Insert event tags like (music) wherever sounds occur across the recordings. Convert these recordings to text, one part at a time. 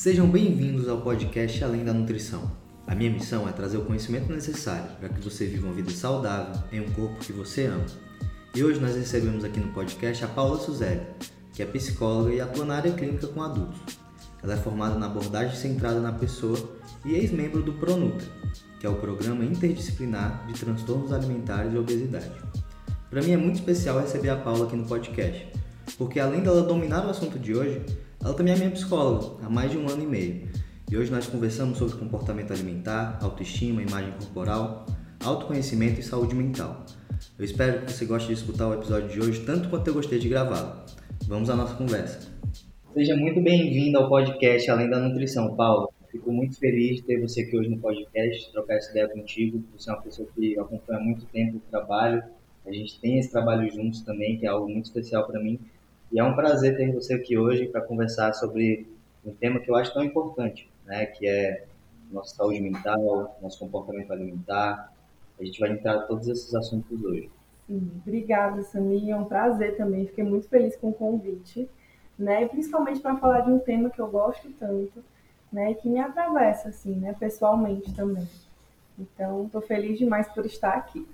Sejam bem-vindos ao podcast Além da Nutrição. A minha missão é trazer o conhecimento necessário para que você viva uma vida saudável em um corpo que você ama. E hoje nós recebemos aqui no podcast a Paula Suzeli, que é psicóloga e atua na área clínica com adultos. Ela é formada na abordagem centrada na pessoa e ex-membro do PRONUTRA, que é o Programa Interdisciplinar de Transtornos Alimentares e Obesidade. Para mim é muito especial receber a Paula aqui no podcast, porque além dela dominar o assunto de hoje, ela também é minha psicóloga há mais de um ano e meio. E hoje nós conversamos sobre comportamento alimentar, autoestima, imagem corporal, autoconhecimento e saúde mental. Eu espero que você goste de escutar o episódio de hoje tanto quanto eu gostei de gravá-lo. Vamos à nossa conversa. Seja muito bem-vindo ao podcast Além da Nutrição, Paulo. Fico muito feliz de ter você aqui hoje no podcast, trocar essa ideia contigo. Você é uma pessoa que acompanha há muito tempo o trabalho. A gente tem esse trabalho juntos também, que é algo muito especial para mim. E é um prazer ter você aqui hoje para conversar sobre um tema que eu acho tão importante, né? Que é nossa saúde mental, nosso comportamento alimentar. A gente vai entrar todos esses assuntos hoje. Obrigada, Sami. É um prazer também. Fiquei muito feliz com o convite, né? E principalmente para falar de um tema que eu gosto tanto, né? E que me atravessa, assim, né? Pessoalmente também. Então, estou feliz demais por estar aqui.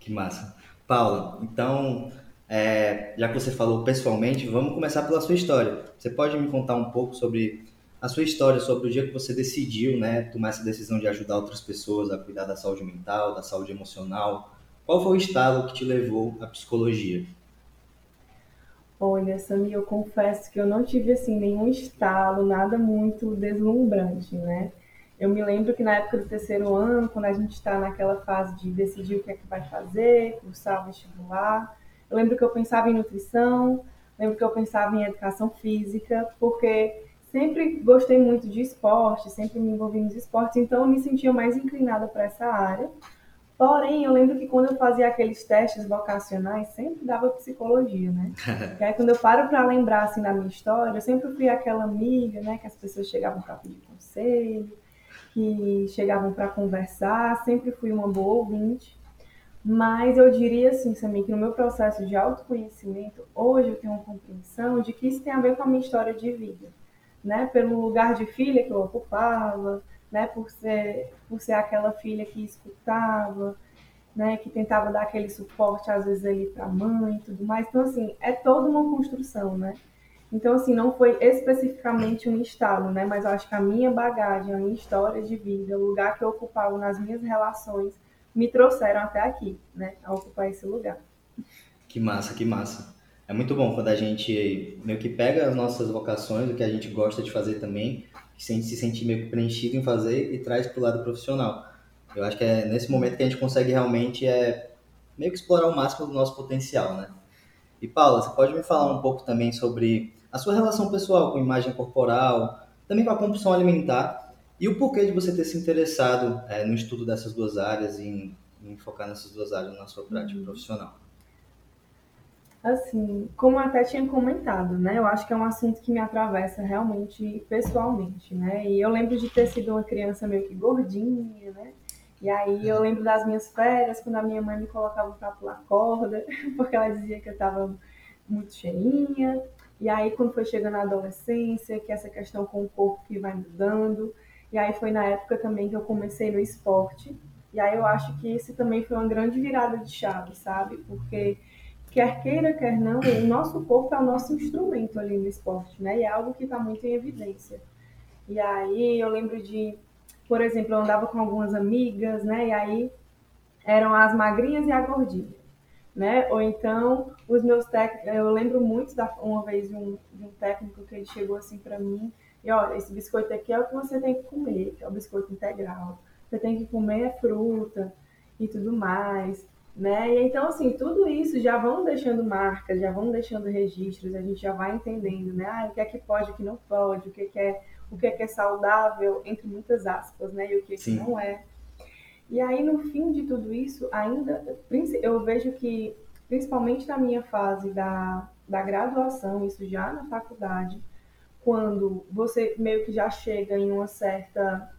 Que massa. Paula, então é, já que você falou pessoalmente, vamos começar pela sua história. Você pode me contar um pouco sobre a sua história, sobre o dia que você decidiu né, tomar essa decisão de ajudar outras pessoas a cuidar da saúde mental, da saúde emocional? Qual foi o estado que te levou à psicologia? Olha, Sami, eu confesso que eu não tive assim nenhum estalo, nada muito deslumbrante, né? Eu me lembro que na época do terceiro ano, quando a gente está naquela fase de decidir o que é que vai fazer, cursar o vestibular, eu lembro que eu pensava em nutrição, lembro que eu pensava em educação física, porque sempre gostei muito de esporte, sempre me envolvi nos esportes, então eu me sentia mais inclinada para essa área. Porém, eu lembro que quando eu fazia aqueles testes vocacionais, sempre dava psicologia, né? (laughs) e aí, quando eu paro para lembrar, assim, da minha história, eu sempre fui aquela amiga, né? Que as pessoas chegavam para pedir conselho, que chegavam para conversar, sempre fui uma boa ouvinte. Mas eu diria assim, Samir, que no meu processo de autoconhecimento, hoje eu tenho uma compreensão de que isso tem a ver com a minha história de vida, né? Pelo lugar de filha que eu ocupava, né? Por ser, por ser aquela filha que escutava, né? Que tentava dar aquele suporte às vezes ali para a mãe e tudo mais. Então assim, é toda uma construção, né? Então assim, não foi especificamente um estalo, né? Mas eu acho que a minha bagagem, a minha história de vida, o lugar que eu ocupava nas minhas relações me trouxeram até aqui, né, a ocupar esse lugar. Que massa, que massa. É muito bom quando a gente meio que pega as nossas vocações, o que a gente gosta de fazer também, se sente meio que preenchido em fazer e traz para o lado profissional. Eu acho que é nesse momento que a gente consegue realmente é, meio que explorar o máximo do nosso potencial, né? E Paula, você pode me falar um pouco também sobre a sua relação pessoal com imagem corporal, também com a compulsão alimentar e o porquê de você ter se interessado é, no estudo dessas duas áreas e em, em, focar nessas duas áreas na sua prática uhum. profissional? Assim, como eu até tinha comentado, né? Eu acho que é um assunto que me atravessa realmente pessoalmente, né? E eu lembro de ter sido uma criança meio que gordinha, né? E aí eu lembro das minhas férias, quando a minha mãe me colocava para pular corda, (laughs) porque ela dizia que eu estava muito cheinha. E aí quando foi chegando a adolescência, que essa questão com o corpo que vai mudando, e aí foi na época também que eu comecei no esporte. E aí eu acho que isso também foi uma grande virada de chave, sabe? Porque quer queira, quer não, o nosso corpo é o nosso instrumento ali no esporte, né? E é algo que está muito em evidência. E aí eu lembro de, por exemplo, eu andava com algumas amigas, né? E aí eram as magrinhas e a gordinha, né? Ou então os meus técnicos, eu lembro muito da uma vez de um, de um técnico que ele chegou assim para mim e olha, esse biscoito aqui é o que você tem que comer, que é o biscoito integral. Você tem que comer fruta e tudo mais, né? E então, assim, tudo isso já vão deixando marcas, já vão deixando registros, a gente já vai entendendo, né? Ah, o que é que pode, o que não pode, o que é, é o que é, que é saudável, entre muitas aspas, né? E o que, é que não é. E aí, no fim de tudo isso, ainda, eu vejo que, principalmente na minha fase da, da graduação, isso já na faculdade, quando você meio que já chega em uma certa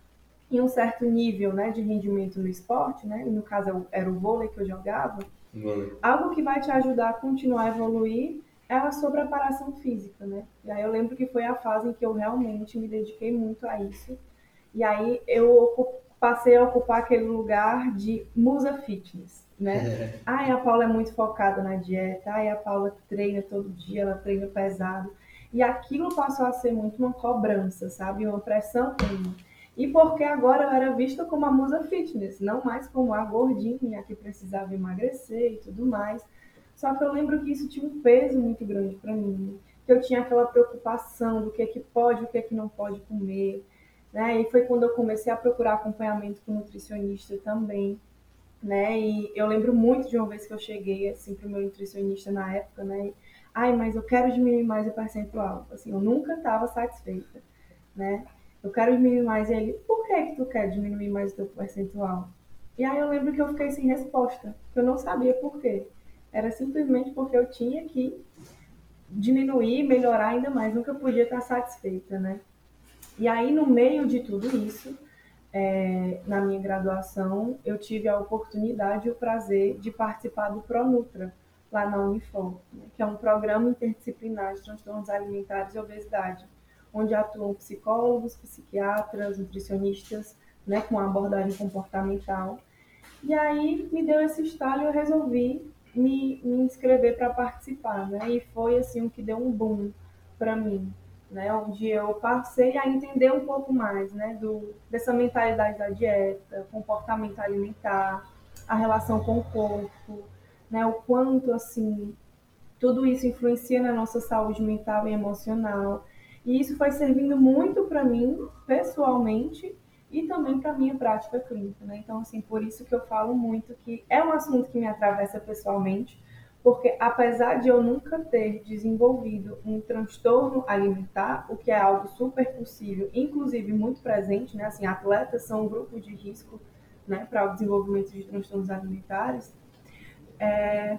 em um certo nível né, de rendimento no esporte, né? E no caso era o vôlei que eu jogava. Vôlei. Algo que vai te ajudar a continuar a evoluir é a sua preparação física, né? E aí eu lembro que foi a fase em que eu realmente me dediquei muito a isso. E aí eu passei a ocupar aquele lugar de musa fitness, né? É. (laughs) Ai, a Paula é muito focada na dieta, ai, a Paula treina todo dia, ela treina pesado. E aquilo passou a ser muito uma cobrança, sabe? Uma pressão em E porque agora eu era vista como a musa fitness, não mais como a gordinha que precisava emagrecer e tudo mais. Só que eu lembro que isso tinha um peso muito grande para mim, que eu tinha aquela preocupação do que é que pode, o que é que não pode comer, né? E foi quando eu comecei a procurar acompanhamento com nutricionista também, né? E eu lembro muito de uma vez que eu cheguei assim para o meu nutricionista na época, né? Ai, mas eu quero diminuir mais o percentual. Assim, eu nunca estava satisfeita, né? Eu quero diminuir mais. E ele, por que que tu quer diminuir mais o teu percentual? E aí eu lembro que eu fiquei sem resposta, que eu não sabia por quê. Era simplesmente porque eu tinha que diminuir, melhorar ainda mais, nunca podia estar satisfeita, né? E aí, no meio de tudo isso, é, na minha graduação, eu tive a oportunidade e o prazer de participar do ProNutra, lá na Unifor, né? que é um programa interdisciplinar de transtornos alimentares e obesidade, onde atuam psicólogos, psiquiatras, nutricionistas, né, com abordagem comportamental. E aí me deu esse estalo e eu resolvi me, me inscrever para participar, né? E foi assim o que deu um boom para mim, né? Onde eu passei a entender um pouco mais, né? Do dessa mentalidade da dieta, comportamento alimentar, a relação com o corpo, né? O quanto assim tudo isso influencia na nossa saúde mental e emocional. E isso foi servindo muito para mim pessoalmente e também para minha prática clínica, né? Então, assim, por isso que eu falo muito que é um assunto que me atravessa pessoalmente, porque apesar de eu nunca ter desenvolvido um transtorno alimentar, o que é algo super possível, inclusive muito presente, né? Assim, atletas são um grupo de risco, né, para o desenvolvimento de transtornos alimentares. É,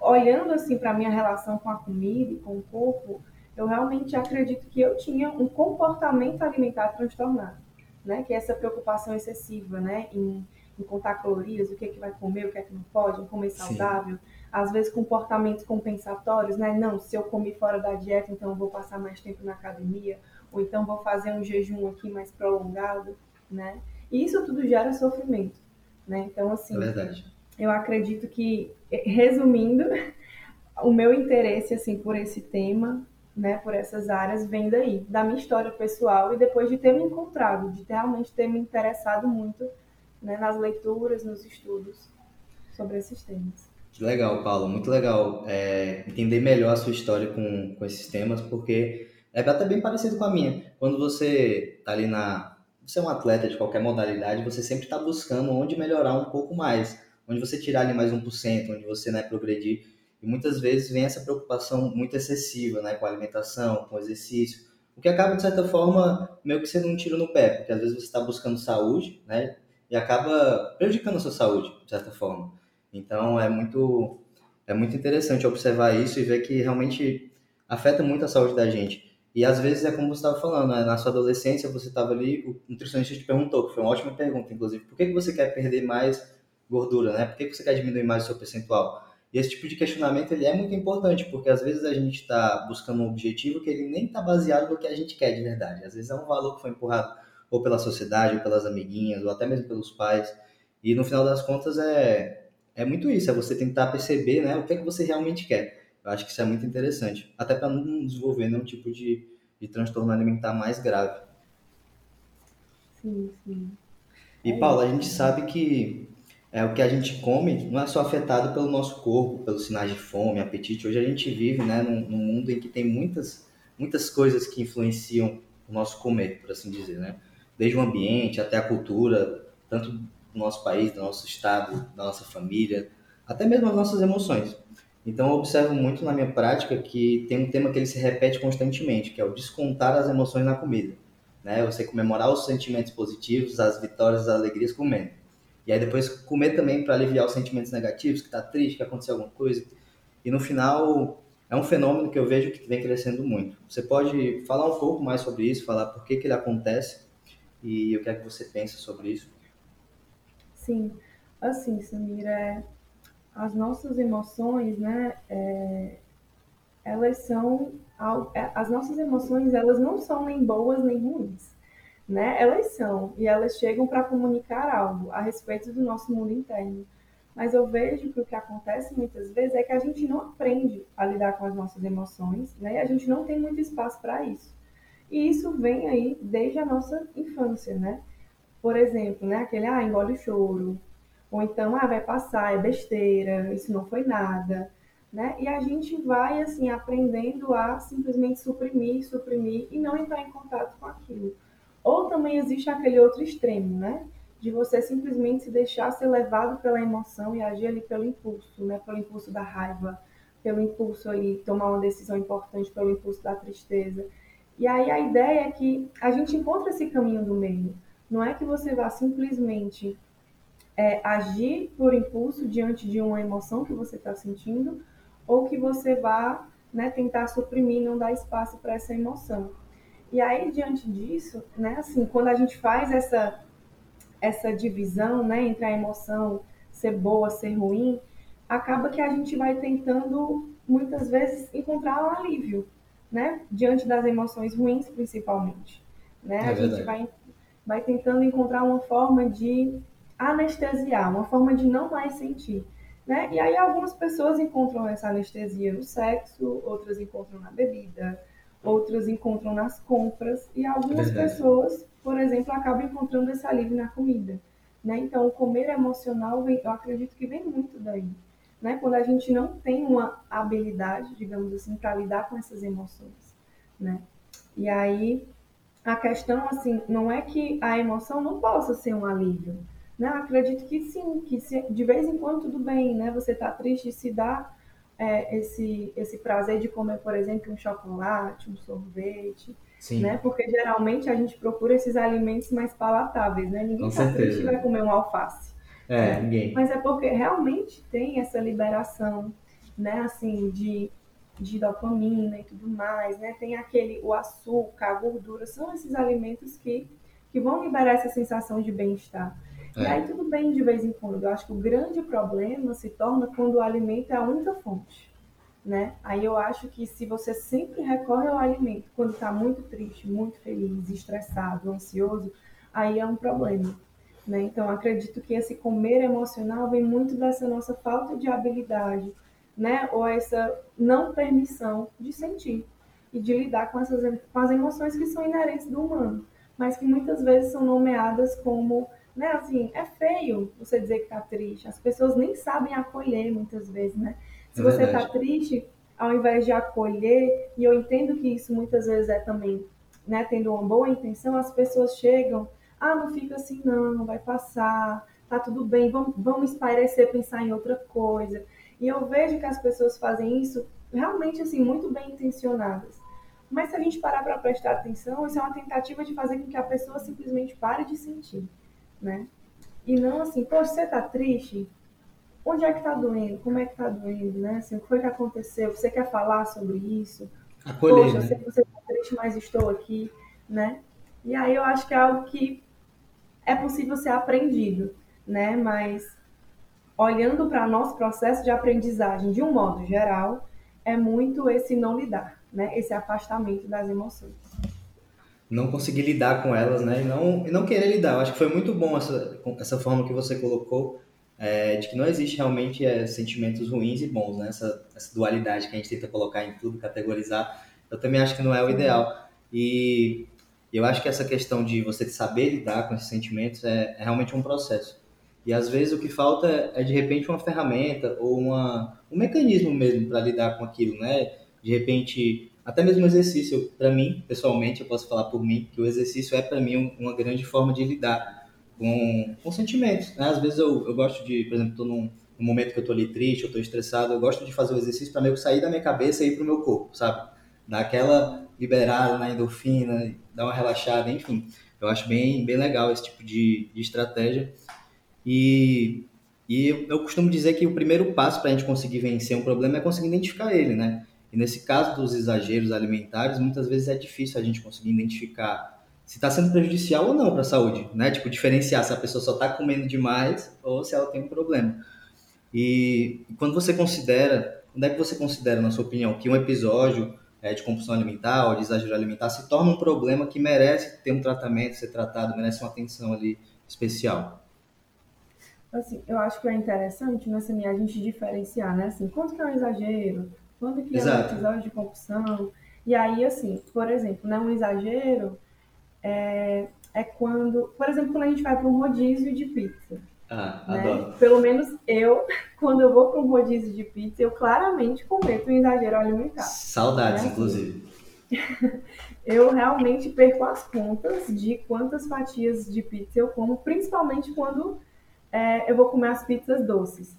olhando assim para a minha relação com a comida e com o corpo, eu realmente acredito que eu tinha um comportamento alimentar transtornado né? Que é essa preocupação excessiva, né? Em, em contar calorias, o que é que vai comer, o que é que não pode, em comer saudável. Sim. Às vezes comportamentos compensatórios, né? Não, se eu comer fora da dieta, então eu vou passar mais tempo na academia, ou então vou fazer um jejum aqui mais prolongado, né? E isso tudo gera sofrimento, né? Então, assim, é eu acredito que, resumindo, (laughs) o meu interesse, assim, por esse tema né, por essas áreas vem daí, da minha história pessoal e depois de ter me encontrado, de realmente ter me interessado muito né, nas leituras, nos estudos sobre esses temas. Que legal, Paulo, muito legal é, entender melhor a sua história com, com esses temas, porque é até bem parecido com a minha. Quando você está ali na. Você é um atleta de qualquer modalidade, você sempre está buscando onde melhorar um pouco mais, onde você tirar ali mais 1%, onde você né, progredir. E muitas vezes vem essa preocupação muito excessiva, né, com a alimentação, com o exercício, o que acaba, de certa forma, meio que sendo um tiro no pé, porque às vezes você está buscando saúde, né, e acaba prejudicando a sua saúde, de certa forma. Então, é muito, é muito interessante observar isso e ver que realmente afeta muito a saúde da gente. E às vezes é como você estava falando, né? na sua adolescência você estava ali, o nutricionista te perguntou, que foi uma ótima pergunta, inclusive, por que, que você quer perder mais gordura, né? Por que, você quer diminuir mais o seu percentual? E esse tipo de questionamento ele é muito importante, porque às vezes a gente está buscando um objetivo que ele nem está baseado no que a gente quer de verdade. Às vezes é um valor que foi empurrado ou pela sociedade, ou pelas amiguinhas, ou até mesmo pelos pais. E no final das contas é, é muito isso, é você tentar perceber né, o que é que você realmente quer. Eu acho que isso é muito interessante, até para não desenvolver nenhum tipo de, de transtorno alimentar mais grave. Sim, sim. E, Paula, a gente sabe que é, o que a gente come não é só afetado pelo nosso corpo, pelos sinais de fome, apetite. Hoje a gente vive né, num, num, mundo em que tem muitas, muitas coisas que influenciam o nosso comer, por assim dizer. Né? Desde o ambiente até a cultura, tanto do nosso país, do nosso estado, da nossa família, até mesmo as nossas emoções. Então eu observo muito na minha prática que tem um tema que ele se repete constantemente, que é o descontar as emoções na comida. Né? Você comemorar os sentimentos positivos, as vitórias, as alegrias comendo. E aí depois comer também para aliviar os sentimentos negativos, que está triste, que aconteceu alguma coisa. E no final é um fenômeno que eu vejo que vem crescendo muito. Você pode falar um pouco mais sobre isso, falar por que, que ele acontece e o que é que você pensa sobre isso? Sim, assim, Samira, as nossas emoções, né, é, elas são é, as nossas emoções, elas não são nem boas nem ruins, né? Elas são e elas chegam para comunicar algo a respeito do nosso mundo interno. Mas eu vejo que o que acontece muitas vezes é que a gente não aprende a lidar com as nossas emoções, né? E a gente não tem muito espaço para isso. E isso vem aí desde a nossa infância, né? Por exemplo, né? Aquele, ah, engole o choro. Ou então, ah, vai passar, é besteira, isso não foi nada, né? E a gente vai, assim, aprendendo a simplesmente suprimir, suprimir e não entrar em contato com aquilo. Ou também existe aquele outro extremo, né? de você simplesmente se deixar ser levado pela emoção e agir ali pelo impulso, né? Pelo impulso da raiva, pelo impulso ali tomar uma decisão importante, pelo impulso da tristeza. E aí a ideia é que a gente encontra esse caminho do meio. Não é que você vá simplesmente é, agir por impulso diante de uma emoção que você está sentindo, ou que você vá né, tentar suprimir, não dar espaço para essa emoção. E aí, diante disso, né, assim, quando a gente faz essa essa divisão né, entre a emoção ser boa, ser ruim, acaba que a gente vai tentando muitas vezes encontrar um alívio, né? Diante das emoções ruins, principalmente. Né? É a gente vai, vai tentando encontrar uma forma de anestesiar, uma forma de não mais sentir. Né? E aí algumas pessoas encontram essa anestesia no sexo, outras encontram na bebida, outras encontram nas compras, e algumas pessoas por exemplo, acaba encontrando esse alívio na comida. Né? Então, o comer emocional, vem, eu acredito que vem muito daí. Né? Quando a gente não tem uma habilidade, digamos assim, para lidar com essas emoções. Né? E aí, a questão, assim, não é que a emoção não possa ser um alívio. Né? Acredito que sim, que se, de vez em quando tudo bem, né? Você está triste, se dá é, esse, esse prazer de comer, por exemplo, um chocolate, um sorvete, Sim. né? Porque geralmente a gente procura esses alimentos mais palatáveis, né? Ninguém tá triste vai comer um alface. É, né? ninguém. Mas é porque realmente tem essa liberação, né? Assim, de, de dopamina e tudo mais, né? Tem aquele, o açúcar, a gordura, são esses alimentos que, que vão liberar essa sensação de bem-estar. É. E aí tudo bem de vez em quando. Eu acho que o grande problema se torna quando o alimento é a única fonte né? Aí eu acho que se você sempre recorre ao alimento quando está muito triste, muito feliz, estressado, ansioso, aí é um problema, né? Então acredito que esse comer emocional vem muito dessa nossa falta de habilidade, né? Ou essa não permissão de sentir e de lidar com essas com as emoções que são inerentes do humano, mas que muitas vezes são nomeadas como né, assim, é feio você dizer que está triste. As pessoas nem sabem acolher muitas vezes, né? Se é você está triste, ao invés de acolher, e eu entendo que isso muitas vezes é também, né, tendo uma boa intenção, as pessoas chegam, ah, não fica assim não, vai passar, tá tudo bem, vamos, vamos espairecer, pensar em outra coisa. E eu vejo que as pessoas fazem isso realmente assim muito bem intencionadas. Mas se a gente parar para prestar atenção, isso é uma tentativa de fazer com que a pessoa simplesmente pare de sentir, né? E não assim, poxa, você tá triste? onde é que está doendo, como é que está doendo, né? Assim, o que foi que aconteceu? Você quer falar sobre isso? Acolher, Poxa, né? eu sei que você está triste, mas estou aqui, né? E aí eu acho que é algo que é possível ser aprendido, né? Mas olhando para nosso processo de aprendizagem de um modo geral, é muito esse não lidar, né? Esse afastamento das emoções. Não conseguir lidar com elas, né? E não, e não querer lidar. Eu acho que foi muito bom essa, essa forma que você colocou é, de que não existe realmente é, sentimentos ruins e bons, né? Essa, essa, dualidade que a gente tenta colocar em tudo, categorizar, eu também acho que não é o ideal. E eu acho que essa questão de você saber lidar com esses sentimentos é, é realmente um processo. E às vezes o que falta é, é de repente uma ferramenta ou uma, um mecanismo mesmo para lidar com aquilo, né? De repente, até mesmo o exercício, para mim, pessoalmente, eu posso falar por mim, que o exercício é para mim uma grande forma de lidar com, com sentimentos. Né? Às vezes eu, eu gosto de, por exemplo, estou num, num, momento que eu estou ali triste, eu estou estressado, eu gosto de fazer o exercício para meio que sair da minha cabeça e ir para o meu corpo, sabe? Dar aquela liberada na endorfina, dar uma relaxada, enfim. Eu acho bem, bem legal esse tipo de, de estratégia. E, e eu costumo dizer que o primeiro passo para a gente conseguir vencer um problema é conseguir identificar ele, né? E nesse caso dos exageros alimentares, muitas vezes é difícil a gente conseguir identificar se está sendo prejudicial ou não para a saúde, né? Tipo, diferenciar se a pessoa só está comendo demais ou se ela tem um problema. E, quando você considera onde é que você considera, na sua opinião, que um episódio é, de compulsão alimentar ou de exagero alimentar se torna um problema que merece ter um tratamento, ser tratado, merece uma atenção ali especial? Assim, eu acho que é interessante, né, assim, a gente diferenciar, né, assim, quanto que é um exagero, quanto que Exato. é um episódio de compulsão, e aí, assim, por exemplo, né, um exagero é, é quando, por exemplo, quando a gente vai para um rodízio de pizza, ah, né? adoro. Pelo menos eu, (laughs) quando eu vou para um rodízio de pizza, eu claramente cometo um exagero alimentar. Saudades, né? inclusive. (laughs) eu realmente perco as contas de quantas fatias de pizza eu como, principalmente quando é, eu vou comer as pizzas doces.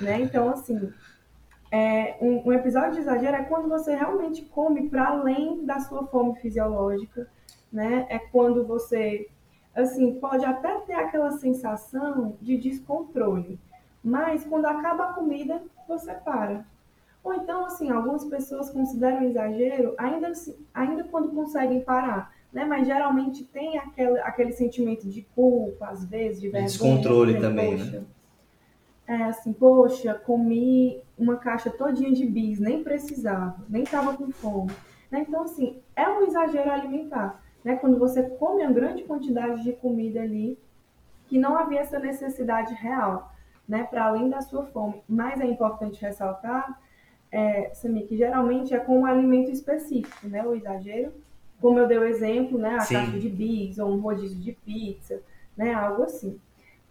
Né? Então, assim, é, um, um, episódio de exagero é quando você realmente come para além da sua fome fisiológica, né? É quando você assim, pode até ter aquela sensação de descontrole, mas quando acaba a comida, você para. Ou então, assim, algumas pessoas consideram exagero ainda, ainda quando conseguem parar, né? Mas geralmente tem aquele, aquele sentimento de culpa, às vezes, de vergonha. Descontrole né? também, poxa, né? É assim, poxa, comi uma caixa todinha de bis, nem precisava, nem estava com fome. Né? Então, assim, é um exagero alimentar né? Quando você come uma grande quantidade de comida ali, que não havia essa necessidade real, né? Para além da sua fome. Mas é importante ressaltar, é, Samir, que geralmente é com um alimento específico, né? O exagero, como eu dei o exemplo, né? A Sim. caixa de bis ou um rodízio de pizza, né? Algo assim.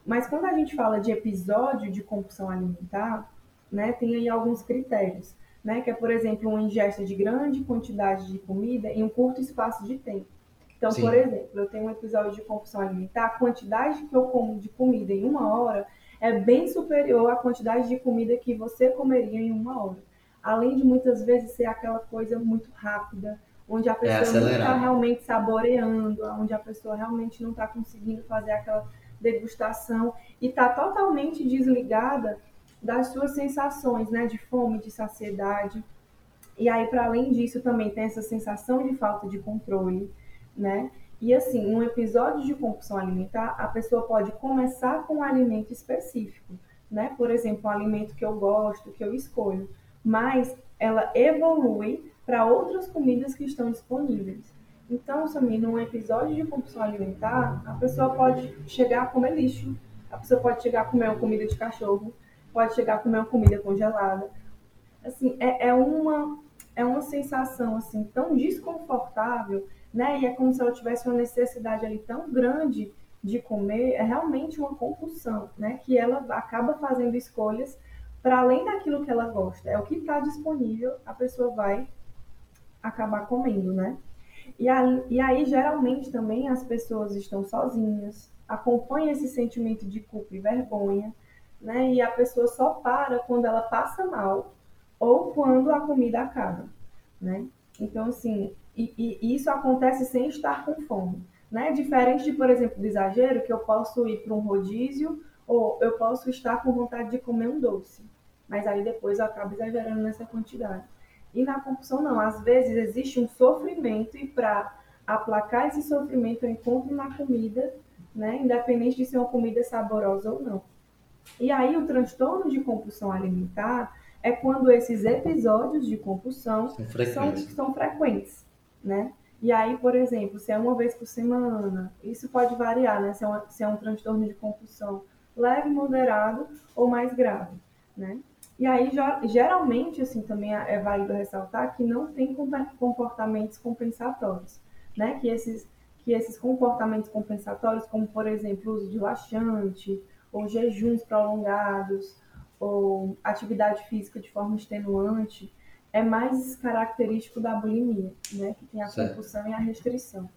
Mas quando a gente fala de episódio de compulsão alimentar, né? Tem aí alguns critérios, né? Que é, por exemplo, uma ingesta de grande quantidade de comida em um curto espaço de tempo. Então, Sim. por exemplo, eu tenho um episódio de compulsão alimentar, a quantidade que eu como de comida em uma hora é bem superior à quantidade de comida que você comeria em uma hora. Além de muitas vezes ser aquela coisa muito rápida, onde a é pessoa é não está realmente saboreando, onde a pessoa realmente não está conseguindo fazer aquela degustação e está totalmente desligada das suas sensações, né, de fome, de saciedade. E aí, para além disso, também tem essa sensação de falta de controle né? E assim, um episódio de compulsão alimentar, a pessoa pode começar com um alimento específico, né? Por exemplo, um alimento que eu gosto, que eu escolho, mas ela evolui para outras comidas que estão disponíveis. Então, Samir, num episódio de compulsão alimentar, a pessoa pode chegar a comer lixo, a pessoa pode chegar a comer comida de cachorro, pode chegar a comer uma comida congelada. Assim, é, é uma é uma sensação assim tão desconfortável né? E é como se ela tivesse uma necessidade ali tão grande de comer, é realmente uma compulsão, né? Que ela acaba fazendo escolhas para além daquilo que ela gosta. É o que está disponível, a pessoa vai acabar comendo, né? E aí, e aí, geralmente, também as pessoas estão sozinhas, acompanham esse sentimento de culpa e vergonha, né? E a pessoa só para quando ela passa mal ou quando a comida acaba, né? Então, assim, e, e, isso acontece sem estar com fome. Né? Diferente de, por exemplo, do exagero, que eu posso ir para um rodízio ou eu posso estar com vontade de comer um doce. Mas aí depois eu acabo exagerando nessa quantidade. E na compulsão, não. Às vezes existe um sofrimento e para aplacar esse sofrimento eu encontro na comida, né? independente de ser uma comida saborosa ou não. E aí o transtorno de compulsão alimentar é quando esses episódios de compulsão são frequentes. São, são frequentes né? E aí, por exemplo, se é uma vez por semana, isso pode variar, né? Se é, uma, se é um transtorno de compulsão leve, moderado ou mais grave, né? E aí, geralmente, assim, também é, válido ressaltar que não tem comportamentos compensatórios, né? Que esses, que esses comportamentos compensatórios, como, por exemplo, o uso de laxante, ou jejuns prolongados, ou atividade física de forma extenuante, é mais característico da bulimia, né? Que tem a certo. compulsão e a restrição.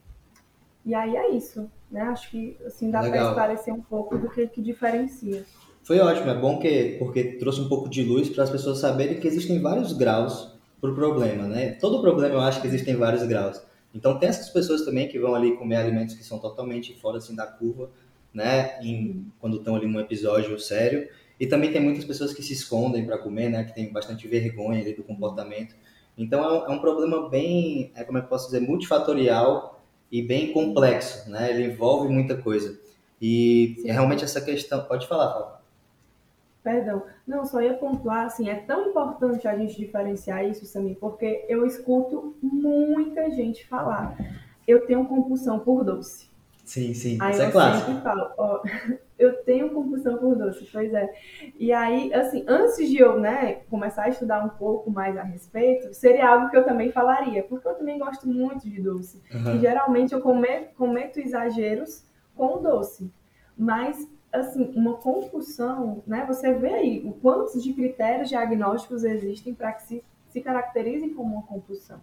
E aí é isso, né? Acho que assim dá para esclarecer um pouco do que, que diferencia. Foi ótimo, é bom que porque trouxe um pouco de luz para as pessoas saberem que existem vários graus para o problema, né? Todo problema eu acho que existem vários graus. Então tem essas pessoas também que vão ali comer alimentos que são totalmente fora assim da curva, né? Em, quando estão ali num episódio sério. E também tem muitas pessoas que se escondem para comer, né? Que tem bastante vergonha ali do comportamento. Então é um, é um problema bem, é, como é que eu posso dizer, multifatorial e bem complexo, né? Ele envolve muita coisa. E Sim. realmente essa questão. Pode falar, Fábio. Perdão. Não, só ia pontuar, assim, é tão importante a gente diferenciar isso, Samir, porque eu escuto muita gente falar. Eu tenho compulsão por doce. Sim, sim. Aí isso é clássico. sempre falo, ó, (laughs) eu tenho compulsão por doce, pois é. E aí, assim, antes de eu, né, começar a estudar um pouco mais a respeito, seria algo que eu também falaria, porque eu também gosto muito de doce. Uhum. E geralmente eu cometo, cometo exageros com o doce. Mas assim, uma compulsão, né? Você vê aí o quantos de critérios diagnósticos existem para que se, se caracterizem como uma compulsão,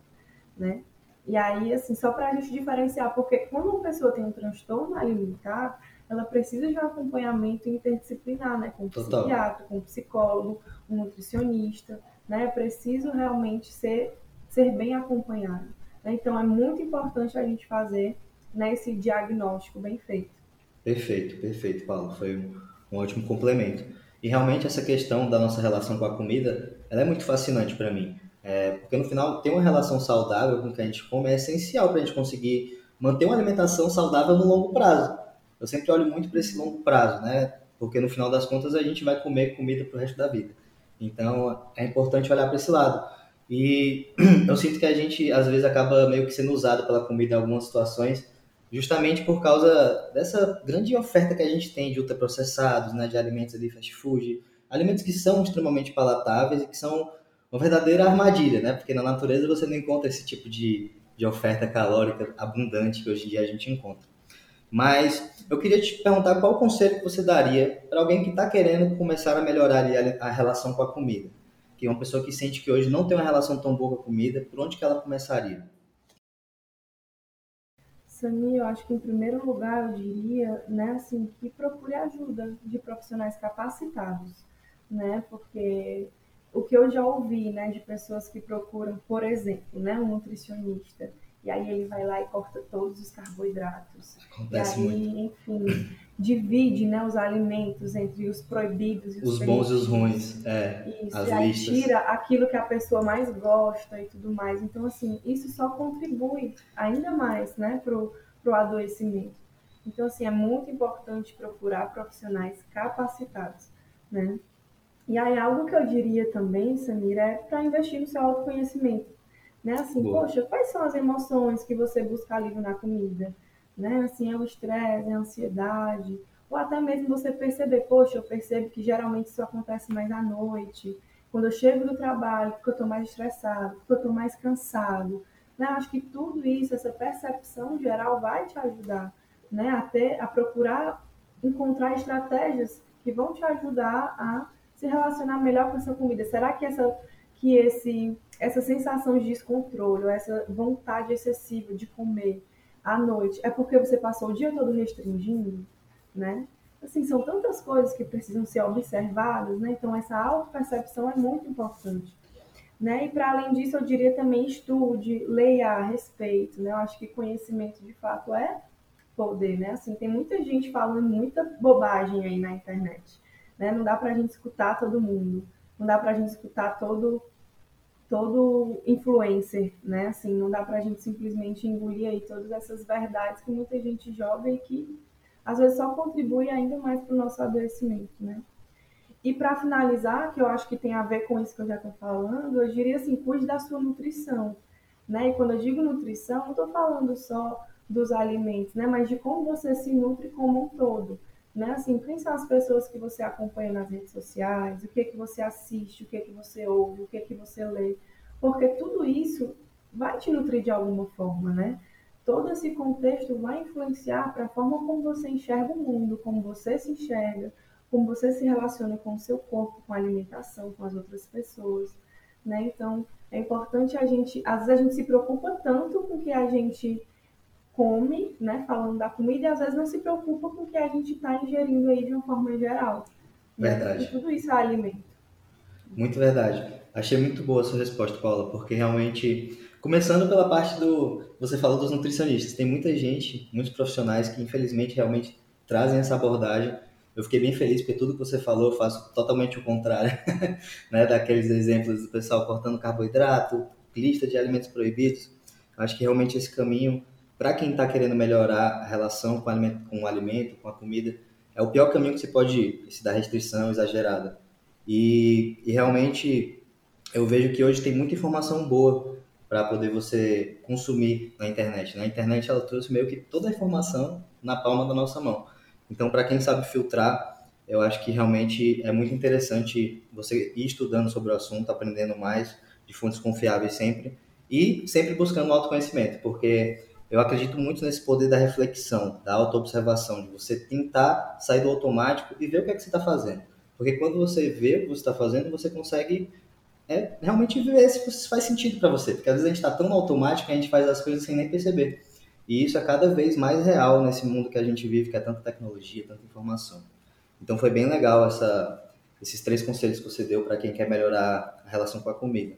né? E aí, assim, só para a gente diferenciar, porque quando uma pessoa tem um transtorno alimentar, ela precisa de um acompanhamento interdisciplinar, né? Com um psiquiatra, com um psicólogo, um nutricionista, né? É preciso realmente ser, ser bem acompanhado. Né? Então, é muito importante a gente fazer né, esse diagnóstico bem feito. Perfeito, perfeito, Paulo. Foi um, um ótimo complemento. E realmente essa questão da nossa relação com a comida, ela é muito fascinante para mim. É, porque no final, ter uma relação saudável com o que a gente come é essencial para a gente conseguir manter uma alimentação saudável no longo prazo. Eu sempre olho muito para esse longo prazo, né? Porque no final das contas a gente vai comer comida para o resto da vida. Então é importante olhar para esse lado. E (clears throat) eu sinto que a gente às vezes acaba meio que sendo usado pela comida em algumas situações justamente por causa dessa grande oferta que a gente tem de ultraprocessados, né, de alimentos ali fast food, alimentos que são extremamente palatáveis e que são uma verdadeira armadilha, né? Porque na natureza você não encontra esse tipo de, de oferta calórica abundante que hoje em dia a gente encontra. Mas eu queria te perguntar qual conselho que você daria para alguém que está querendo começar a melhorar a, a relação com a comida. Que é uma pessoa que sente que hoje não tem uma relação tão boa com a comida, por onde que ela começaria? Sami, eu acho que em primeiro lugar eu diria, né, assim, que procure ajuda de profissionais capacitados, né, porque o que eu já ouvi, né, de pessoas que procuram, por exemplo, né, um nutricionista, e aí ele vai lá e corta todos os carboidratos. Acontece e aí, muito. enfim, divide, né, os alimentos entre os proibidos e os, os bons e os ruins, é, isso, as e aí listas. tira aquilo que a pessoa mais gosta e tudo mais. Então, assim, isso só contribui ainda mais, né, pro, pro adoecimento. Então, assim, é muito importante procurar profissionais capacitados, né? E aí, algo que eu diria também, Samira, é para investir no seu autoconhecimento né? Assim, Boa. poxa, quais são as emoções que você busca alívio na comida? Né? Assim, é o estresse, é a ansiedade, ou até mesmo você perceber, poxa, eu percebo que geralmente isso acontece mais à noite, quando eu chego do trabalho, porque eu estou mais estressado, porque eu estou mais cansado. Né? Acho que tudo isso, essa percepção geral vai te ajudar né? a, ter, a procurar encontrar estratégias que vão te ajudar a se relacionar melhor com essa comida. Será que essa que esse essa sensação de descontrole, essa vontade excessiva de comer à noite, é porque você passou o dia todo restringindo, né? Assim, são tantas coisas que precisam ser observadas, né? Então, essa autopercepção é muito importante. Né? E para além disso, eu diria também estude, leia a respeito, né? Eu acho que conhecimento de fato é poder, né? Assim, tem muita gente falando muita bobagem aí na internet, né? Não dá para a gente escutar todo mundo, não dá para a gente escutar todo todo influencer, né? Assim, não dá pra gente simplesmente engolir aí todas essas verdades que muita gente joga e que às vezes só contribui ainda mais para o nosso adoecimento, né? E para finalizar, que eu acho que tem a ver com isso que eu já estou falando, eu diria assim, cuide da sua nutrição, né? E quando eu digo nutrição, não estou falando só dos alimentos, né? Mas de como você se nutre como um todo né? Assim, quem são as pessoas que você acompanha nas redes sociais, o que que você assiste, o que que você ouve, o que que você lê, porque tudo isso vai te nutrir de alguma forma, né? Todo esse contexto vai influenciar para a forma como você enxerga o mundo, como você se enxerga, como você se relaciona com o seu corpo, com a alimentação, com as outras pessoas, né? Então, é importante a gente, às vezes a gente se preocupa tanto com o que a gente come, né, falando da comida, e às vezes não se preocupa com o que a gente está ingerindo aí de uma forma geral. Verdade. E tudo isso é alimento. Muito verdade. Achei muito boa a sua resposta, Paula, porque realmente, começando pela parte do. Você falou dos nutricionistas, tem muita gente, muitos profissionais que infelizmente realmente trazem essa abordagem. Eu fiquei bem feliz porque tudo que você falou eu faço totalmente o contrário, (laughs) né? Daqueles exemplos do pessoal cortando carboidrato, lista de alimentos proibidos. Acho que realmente esse caminho para quem está querendo melhorar a relação com o, alimento, com o alimento, com a comida, é o pior caminho que você pode ir, esse da restrição exagerada. E, e realmente eu vejo que hoje tem muita informação boa para poder você consumir na internet. Na internet ela trouxe meio que toda a informação na palma da nossa mão. Então, para quem sabe filtrar, eu acho que realmente é muito interessante você ir estudando sobre o assunto, aprendendo mais de fontes confiáveis sempre e sempre buscando autoconhecimento, porque eu acredito muito nesse poder da reflexão, da autoobservação, de você tentar sair do automático e ver o que é que você está fazendo. Porque quando você vê o que você está fazendo, você consegue é, realmente ver se faz sentido para você. Porque às vezes a gente está tão no automático que a gente faz as coisas sem nem perceber. E isso é cada vez mais real nesse mundo que a gente vive, que é tanta tecnologia, tanta informação. Então foi bem legal essa, esses três conselhos que você deu para quem quer melhorar a relação com a comida.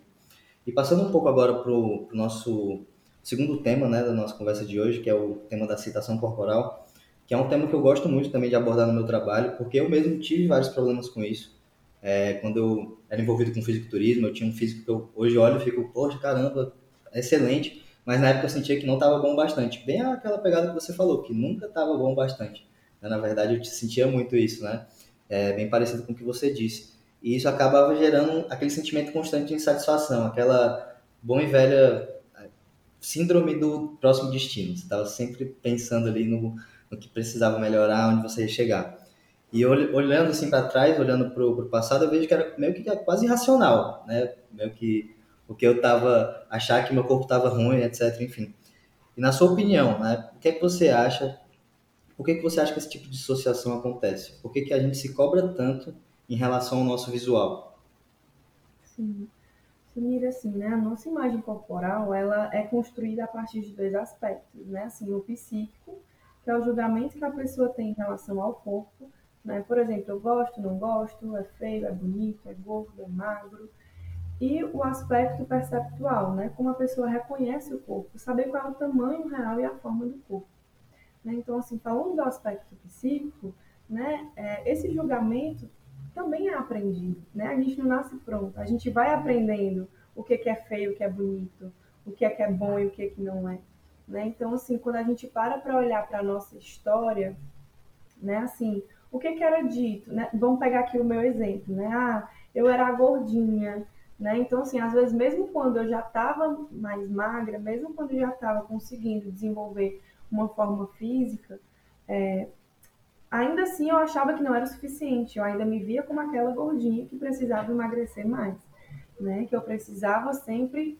E passando um pouco agora para o nosso segundo tema né, da nossa conversa de hoje, que é o tema da citação corporal, que é um tema que eu gosto muito também de abordar no meu trabalho, porque eu mesmo tive vários problemas com isso. É, quando eu era envolvido com fisiculturismo, eu tinha um físico que eu hoje olho e fico, poxa, caramba, excelente, mas na época eu sentia que não estava bom bastante. Bem aquela pegada que você falou, que nunca estava bom bastante. Na verdade, eu sentia muito isso, né? É, bem parecido com o que você disse. E isso acabava gerando aquele sentimento constante de insatisfação, aquela boa e velha é, síndrome do próximo destino. Você estava sempre pensando ali no, no que precisava melhorar, onde você ia chegar. E olhando assim para trás, olhando para o passado, eu vejo que era meio que quase irracional, né? Meio que o que eu estava achar que meu corpo estava ruim, etc. Enfim. E na sua opinião, né? O que é que você acha? Por que, que você acha que esse tipo de associação acontece? Por que, que a gente se cobra tanto em relação ao nosso visual? Sim. Sumir assim, né? A nossa imagem corporal, ela é construída a partir de dois aspectos, né? Assim, o psíquico, que é o julgamento que a pessoa tem em relação ao corpo, né? Por exemplo, eu gosto, não gosto, é feio, é bonito, é gordo, é magro. E o aspecto perceptual, né? Como a pessoa reconhece o corpo, saber qual é o tamanho real e a forma do corpo. Né? Então, assim, falando do aspecto psíquico, né? É, esse julgamento também é aprendido, né? A gente não nasce pronto, a gente vai aprendendo o que, é feio, o que é bonito, o que é que é bom e o que é que não é. Né? Então, assim, quando a gente para para olhar para a nossa história, né? Assim, o que, que era dito, né? Vamos pegar aqui o meu exemplo, né? Ah, eu era gordinha, né? Então, assim, às vezes, mesmo quando eu já estava mais magra, mesmo quando eu já estava conseguindo desenvolver uma forma física, é, ainda assim eu achava que não era o suficiente. Eu ainda me via como aquela gordinha que precisava emagrecer mais, né? Que eu precisava sempre,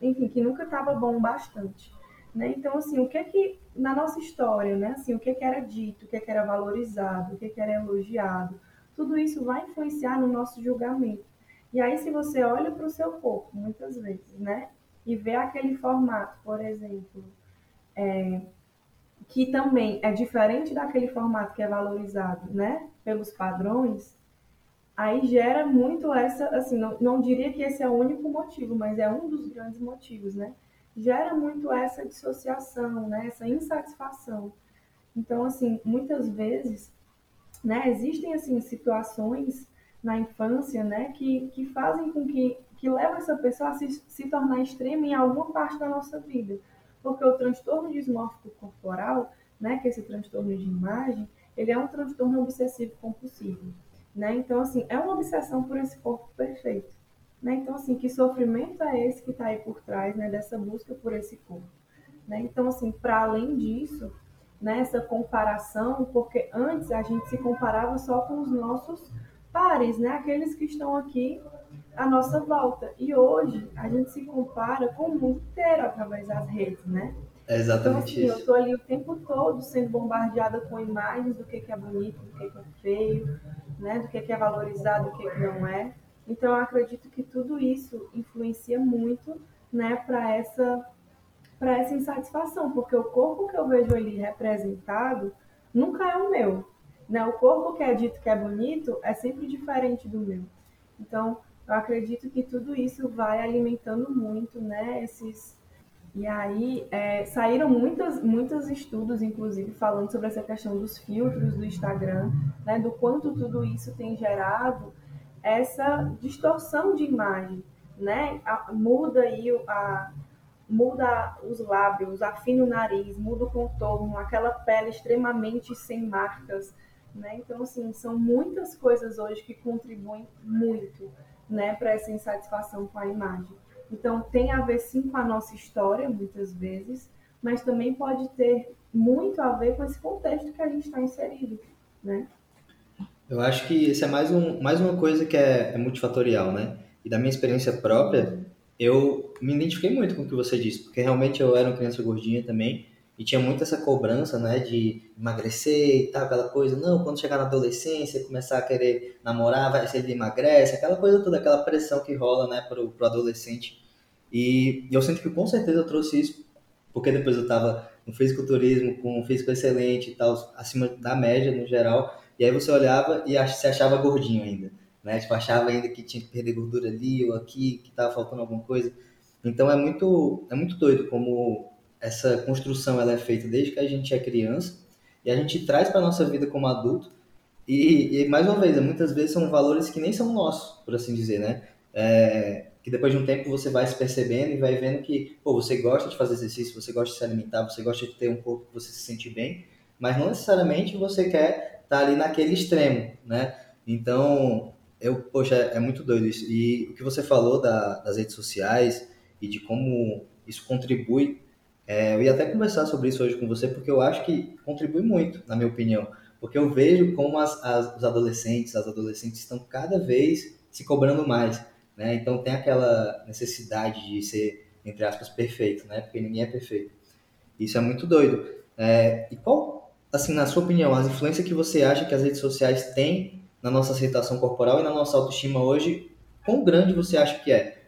enfim, que nunca estava bom bastante. Né? Então, assim, o que é que, na nossa história, né? Assim, o que, é que era dito, o que, é que era valorizado, o que, é que era elogiado, tudo isso vai influenciar no nosso julgamento. E aí, se você olha para o seu corpo, muitas vezes, né? E vê aquele formato, por exemplo, é, que também é diferente daquele formato que é valorizado, né? Pelos padrões, aí gera muito essa, assim, não, não diria que esse é o único motivo, mas é um dos grandes motivos, né? gera muito essa dissociação, né? essa insatisfação. Então, assim, muitas vezes, né, existem assim situações na infância, né, que, que fazem com que que levam essa pessoa a se, se tornar extrema em alguma parte da nossa vida. Porque o transtorno dismórfico corporal, né, que é esse transtorno de imagem, ele é um transtorno obsessivo compulsivo, né? Então, assim, é uma obsessão por esse corpo perfeito. Né? Então, assim, que sofrimento é esse que está aí por trás né, dessa busca por esse corpo? Né? Então, assim, para além disso, né, essa comparação, porque antes a gente se comparava só com os nossos pares, né, aqueles que estão aqui à nossa volta. E hoje a gente se compara com o mundo inteiro através das redes, né? É exatamente então, assim, isso. Eu estou ali o tempo todo sendo bombardeada com imagens do que, que é bonito, do que, que é feio, né? do que, que é valorizado, do que, que não é. Então, eu acredito que tudo isso influencia muito né, para essa, essa insatisfação, porque o corpo que eu vejo ali representado nunca é o meu. Né? O corpo que é dito que é bonito é sempre diferente do meu. Então, eu acredito que tudo isso vai alimentando muito né, esses. E aí é, saíram muitos, muitos estudos, inclusive, falando sobre essa questão dos filtros do Instagram, né, do quanto tudo isso tem gerado essa distorção de imagem, né? A, muda aí a muda os lábios, afina o nariz, muda o contorno, aquela pele extremamente sem marcas, né? Então, assim, são muitas coisas hoje que contribuem muito, né, para essa insatisfação com a imagem. Então, tem a ver sim com a nossa história, muitas vezes, mas também pode ter muito a ver com esse contexto que a gente está inserido, né? Eu acho que isso é mais, um, mais uma coisa que é, é multifatorial, né? E da minha experiência própria, eu me identifiquei muito com o que você disse, porque realmente eu era uma criança gordinha também, e tinha muito essa cobrança, né, de emagrecer e tal, aquela coisa, não, quando chegar na adolescência, começar a querer namorar, vai ser ele emagrece, aquela coisa toda, aquela pressão que rola, né, pro, pro adolescente. E eu sinto que com certeza eu trouxe isso, porque depois eu tava no fisiculturismo, com um físico excelente e tal, acima da média no geral, e aí você olhava e se achava gordinho ainda, né, tipo, achava ainda que tinha que perder gordura ali ou aqui, que tava faltando alguma coisa. Então é muito, é muito doido como essa construção ela é feita desde que a gente é criança e a gente traz para nossa vida como adulto e, e, mais uma vez muitas vezes são valores que nem são nossos por assim dizer né? É, que depois de um tempo você vai se percebendo e vai vendo que pô, você gosta de fazer exercício você gosta de se alimentar você gosta de ter um corpo que você se sente bem mas não necessariamente você quer estar tá ali naquele extremo né? Então eu poxa é muito doido isso. E o que você falou da, das redes sociais e de como isso contribui é, eu ia até conversar sobre isso hoje com você, porque eu acho que contribui muito, na minha opinião. Porque eu vejo como as, as, os adolescentes, as adolescentes estão cada vez se cobrando mais. Né? Então tem aquela necessidade de ser, entre aspas, perfeito, né? porque ninguém é perfeito. Isso é muito doido. É, e qual, assim, na sua opinião, as influências que você acha que as redes sociais têm na nossa aceitação corporal e na nossa autoestima hoje, quão grande você acha que é?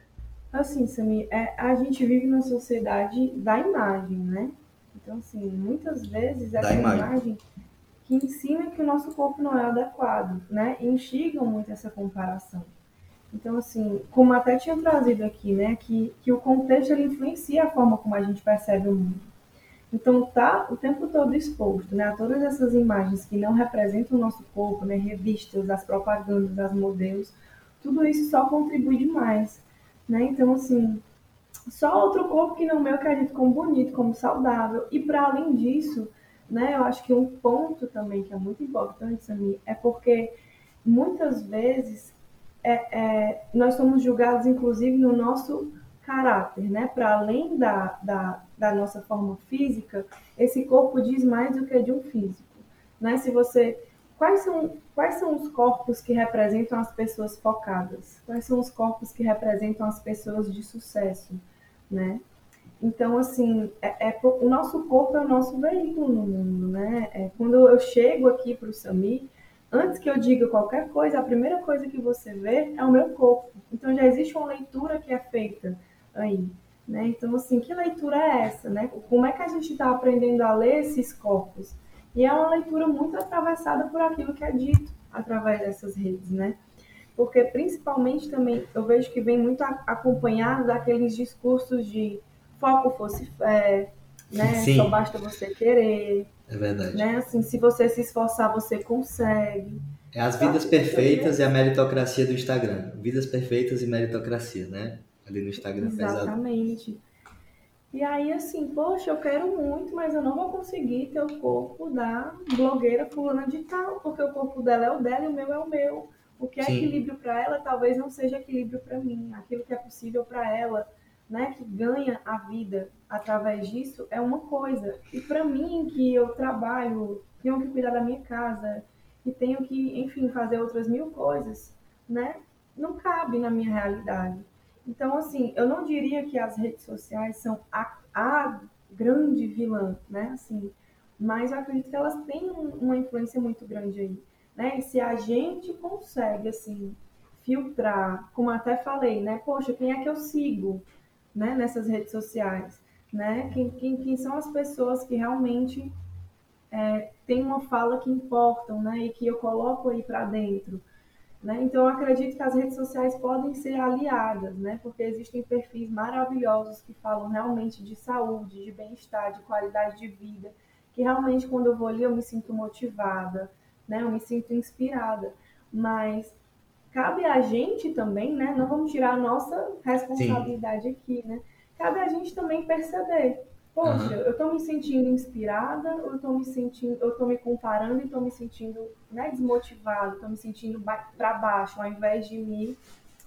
Assim, Sami, é, a gente vive numa sociedade da imagem, né? Então, assim, muitas vezes essa imagem. imagem. que ensina que o nosso corpo não é adequado, né? E instigam muito essa comparação. Então, assim, como até tinha trazido aqui, né? Que, que o contexto ele influencia a forma como a gente percebe o mundo. Então, tá o tempo todo exposto, né? A todas essas imagens que não representam o nosso corpo, né? Revistas, as propagandas, as modelos, tudo isso só contribui demais né? Então, assim, só outro corpo que não meu é acredito como bonito, como saudável. E para além disso, né, eu acho que um ponto também que é muito importante, Samir, é porque muitas vezes é, é, nós somos julgados, inclusive, no nosso caráter, né? Para além da, da, da nossa forma física, esse corpo diz mais do que de um físico, né? Se você Quais são, quais são os corpos que representam as pessoas focadas? Quais são os corpos que representam as pessoas de sucesso, né? Então, assim, é, é, o nosso corpo é o nosso veículo no mundo, né? É, quando eu chego aqui para o Sami, antes que eu diga qualquer coisa, a primeira coisa que você vê é o meu corpo. Então, já existe uma leitura que é feita aí, né? Então, assim, que leitura é essa, né? Como é que a gente está aprendendo a ler esses corpos? E é uma leitura muito atravessada por aquilo que é dito através dessas redes, né? Porque principalmente também eu vejo que vem muito acompanhado daqueles discursos de foco fosse fé, né? Sim. Só basta você querer. É verdade. Né? Assim, se você se esforçar, você consegue. É as vidas perfeitas e a meritocracia do Instagram. Vidas perfeitas e meritocracia, né? Ali no Instagram. Exatamente. Pesado. E aí, assim, poxa, eu quero muito, mas eu não vou conseguir ter o corpo da blogueira fulana de tal, porque o corpo dela é o dela e o meu é o meu. O que é Sim. equilíbrio para ela talvez não seja equilíbrio para mim. Aquilo que é possível para ela, né, que ganha a vida através disso, é uma coisa. E para mim, que eu trabalho, tenho que cuidar da minha casa e tenho que, enfim, fazer outras mil coisas, né, não cabe na minha realidade. Então, assim, eu não diria que as redes sociais são a, a grande vilã, né? Assim, mas eu acredito que elas têm uma influência muito grande aí, né? E se a gente consegue, assim, filtrar, como até falei, né? Poxa, quem é que eu sigo, né? Nessas redes sociais, né? Quem, quem, quem são as pessoas que realmente é, têm uma fala que importam, né? E que eu coloco aí para dentro. Né? Então, eu acredito que as redes sociais podem ser aliadas, né? porque existem perfis maravilhosos que falam realmente de saúde, de bem-estar, de qualidade de vida, que realmente, quando eu vou ali, eu me sinto motivada, né? eu me sinto inspirada. Mas cabe a gente também, né? não vamos tirar a nossa responsabilidade Sim. aqui, né? cabe a gente também perceber Poxa, uhum. eu estou me sentindo inspirada, ou eu estou me sentindo, eu estou me comparando e estou me sentindo né, desmotivado, estou me sentindo para baixo, ao invés de me,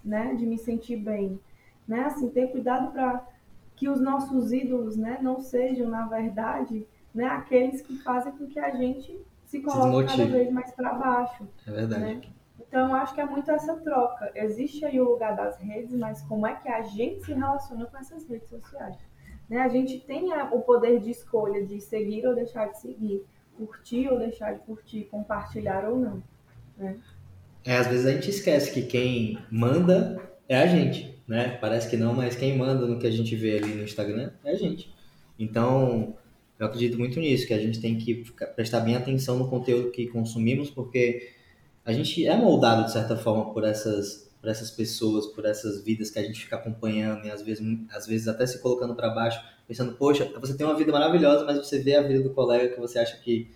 né, de me sentir bem. Né? Assim, ter cuidado para que os nossos ídolos né, não sejam, na verdade, né, aqueles que fazem com que a gente se coloque cada vez mais para baixo. É verdade. Né? Então, acho que é muito essa troca. Existe aí o lugar das redes, mas como é que a gente se relaciona com essas redes sociais? Né? A gente tem o poder de escolha de seguir ou deixar de seguir, curtir ou deixar de curtir, compartilhar ou não. Né? É, às vezes a gente esquece que quem manda é a gente, né? Parece que não, mas quem manda no que a gente vê ali no Instagram é a gente. Então, eu acredito muito nisso, que a gente tem que prestar bem atenção no conteúdo que consumimos, porque a gente é moldado, de certa forma, por essas por essas pessoas, por essas vidas que a gente fica acompanhando e às vezes, às vezes até se colocando para baixo, pensando, poxa, você tem uma vida maravilhosa, mas você vê a vida do colega que você acha que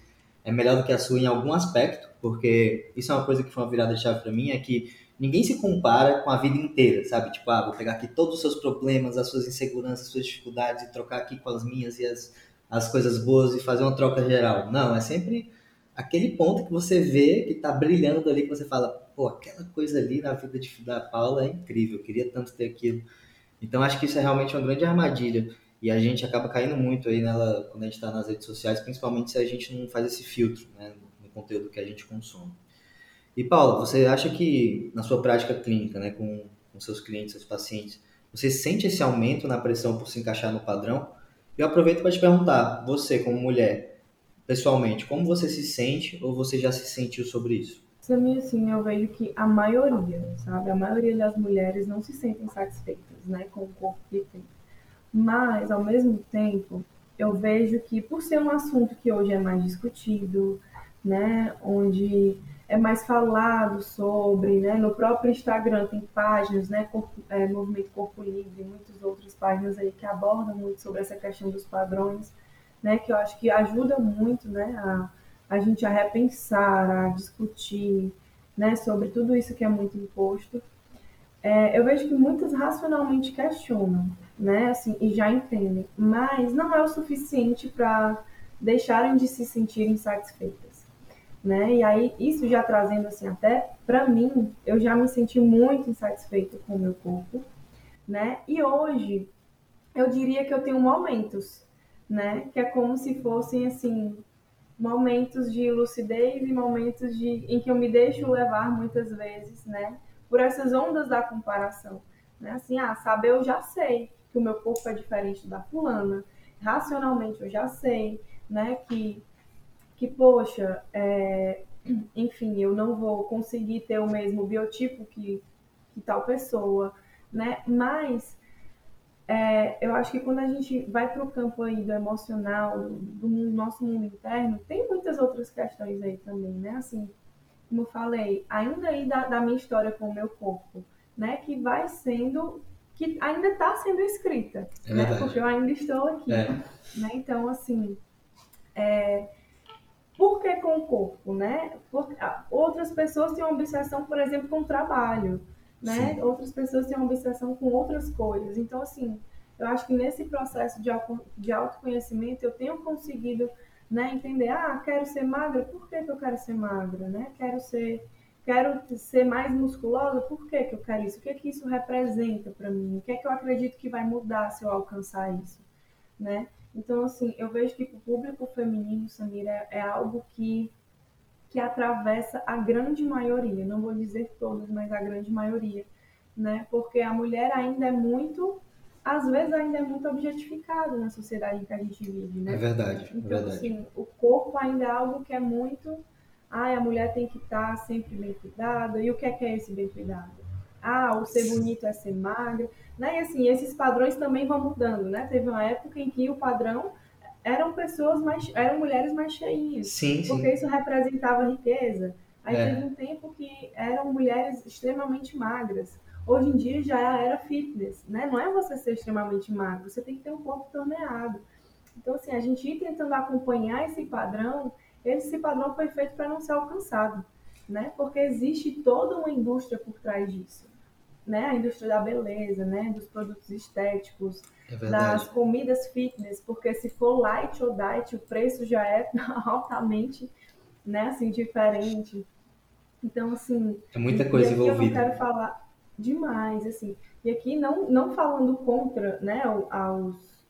é melhor do que a sua em algum aspecto, porque isso é uma coisa que foi uma virada de chave para mim, é que ninguém se compara com a vida inteira, sabe? Tipo, ah, vou pegar aqui todos os seus problemas, as suas inseguranças, as suas dificuldades e trocar aqui com as minhas e as, as coisas boas e fazer uma troca geral. Não, é sempre aquele ponto que você vê que tá brilhando ali, que você fala, pô, aquela coisa ali na vida de, da Paula é incrível, eu queria tanto ter aquilo. Então acho que isso é realmente uma grande armadilha e a gente acaba caindo muito aí nela quando a gente está nas redes sociais, principalmente se a gente não faz esse filtro né, no conteúdo que a gente consome. E Paula, você acha que na sua prática clínica, né, com, com seus clientes, seus pacientes, você sente esse aumento na pressão por se encaixar no padrão? Eu aproveito para te perguntar, você como mulher, pessoalmente, como você se sente ou você já se sentiu sobre isso? Samir, assim, eu vejo que a maioria, sabe, a maioria das mulheres não se sentem satisfeitas, né, com o corpo que tem. Mas, ao mesmo tempo, eu vejo que por ser um assunto que hoje é mais discutido, né, onde é mais falado sobre, né, no próprio Instagram tem páginas, né, corpo, é, Movimento Corpo Livre, muitas outras páginas aí que abordam muito sobre essa questão dos padrões né, que eu acho que ajuda muito, né, a, a gente a repensar, a discutir, né, sobre tudo isso que é muito imposto. É, eu vejo que muitas racionalmente questionam, né, assim, e já entendem, mas não é o suficiente para deixarem de se sentir insatisfeitas, né? E aí isso já trazendo assim até para mim, eu já me senti muito insatisfeita com o meu corpo, né? E hoje eu diria que eu tenho momentos né? Que é como se fossem assim momentos de lucidez e momentos de em que eu me deixo levar muitas vezes, né? Por essas ondas da comparação, né? Assim, ah, saber eu já sei que o meu corpo é diferente da fulana, racionalmente eu já sei, né? Que que poxa, é, enfim, eu não vou conseguir ter o mesmo biotipo que, que tal pessoa, né? Mas é, eu acho que quando a gente vai para o campo aí do emocional, do, do, nosso mundo interno, tem muitas outras questões aí também, né? Assim, como eu falei, ainda aí da, da minha história com o meu corpo, né? Que vai sendo, que ainda está sendo escrita, é né? Porque eu ainda estou aqui, é. né? Então, assim, é, por que com o corpo, né? Porque, ah, outras pessoas têm uma obsessão, por exemplo, com o trabalho, né? Sim. Outras pessoas têm uma obsessão com outras coisas. Então, assim, eu acho que nesse processo de, de autoconhecimento eu tenho conseguido né, entender, ah, quero ser magra, por que, que eu quero ser magra, né? Quero ser quero ser mais musculosa, por que, que eu quero isso? O que que isso representa para mim? O que é que eu acredito que vai mudar se eu alcançar isso, né? Então, assim, eu vejo que o público feminino, Samira, é, é algo que que atravessa a grande maioria, não vou dizer todos, mas a grande maioria, né? Porque a mulher ainda é muito, às vezes ainda é muito objetificada na sociedade em que a gente vive, né? É verdade, é então, é verdade. assim, o corpo ainda é algo que é muito, ah, a mulher tem que estar sempre bem cuidada, e o que é que é esse bem cuidado? Ah, o ser bonito é ser magro, né? E assim, esses padrões também vão mudando, né? Teve uma época em que o padrão eram pessoas mais, eram mulheres mais cheinhas. Sim, porque sim. isso representava riqueza. Aí é. teve um tempo que eram mulheres extremamente magras. Hoje em dia já era fitness, né? Não é você ser extremamente magro, você tem que ter um corpo torneado. Então, assim, a gente ir tentando acompanhar esse padrão, esse padrão foi feito para não ser alcançado, né? Porque existe toda uma indústria por trás disso, né? A indústria da beleza, né? Dos produtos estéticos, é das comidas fitness, porque se for light ou diet, o preço já é (laughs) altamente, né, assim, diferente. Então, assim... É muita coisa e envolvida. eu não quero falar demais, assim. E aqui, não, não falando contra, né, aos,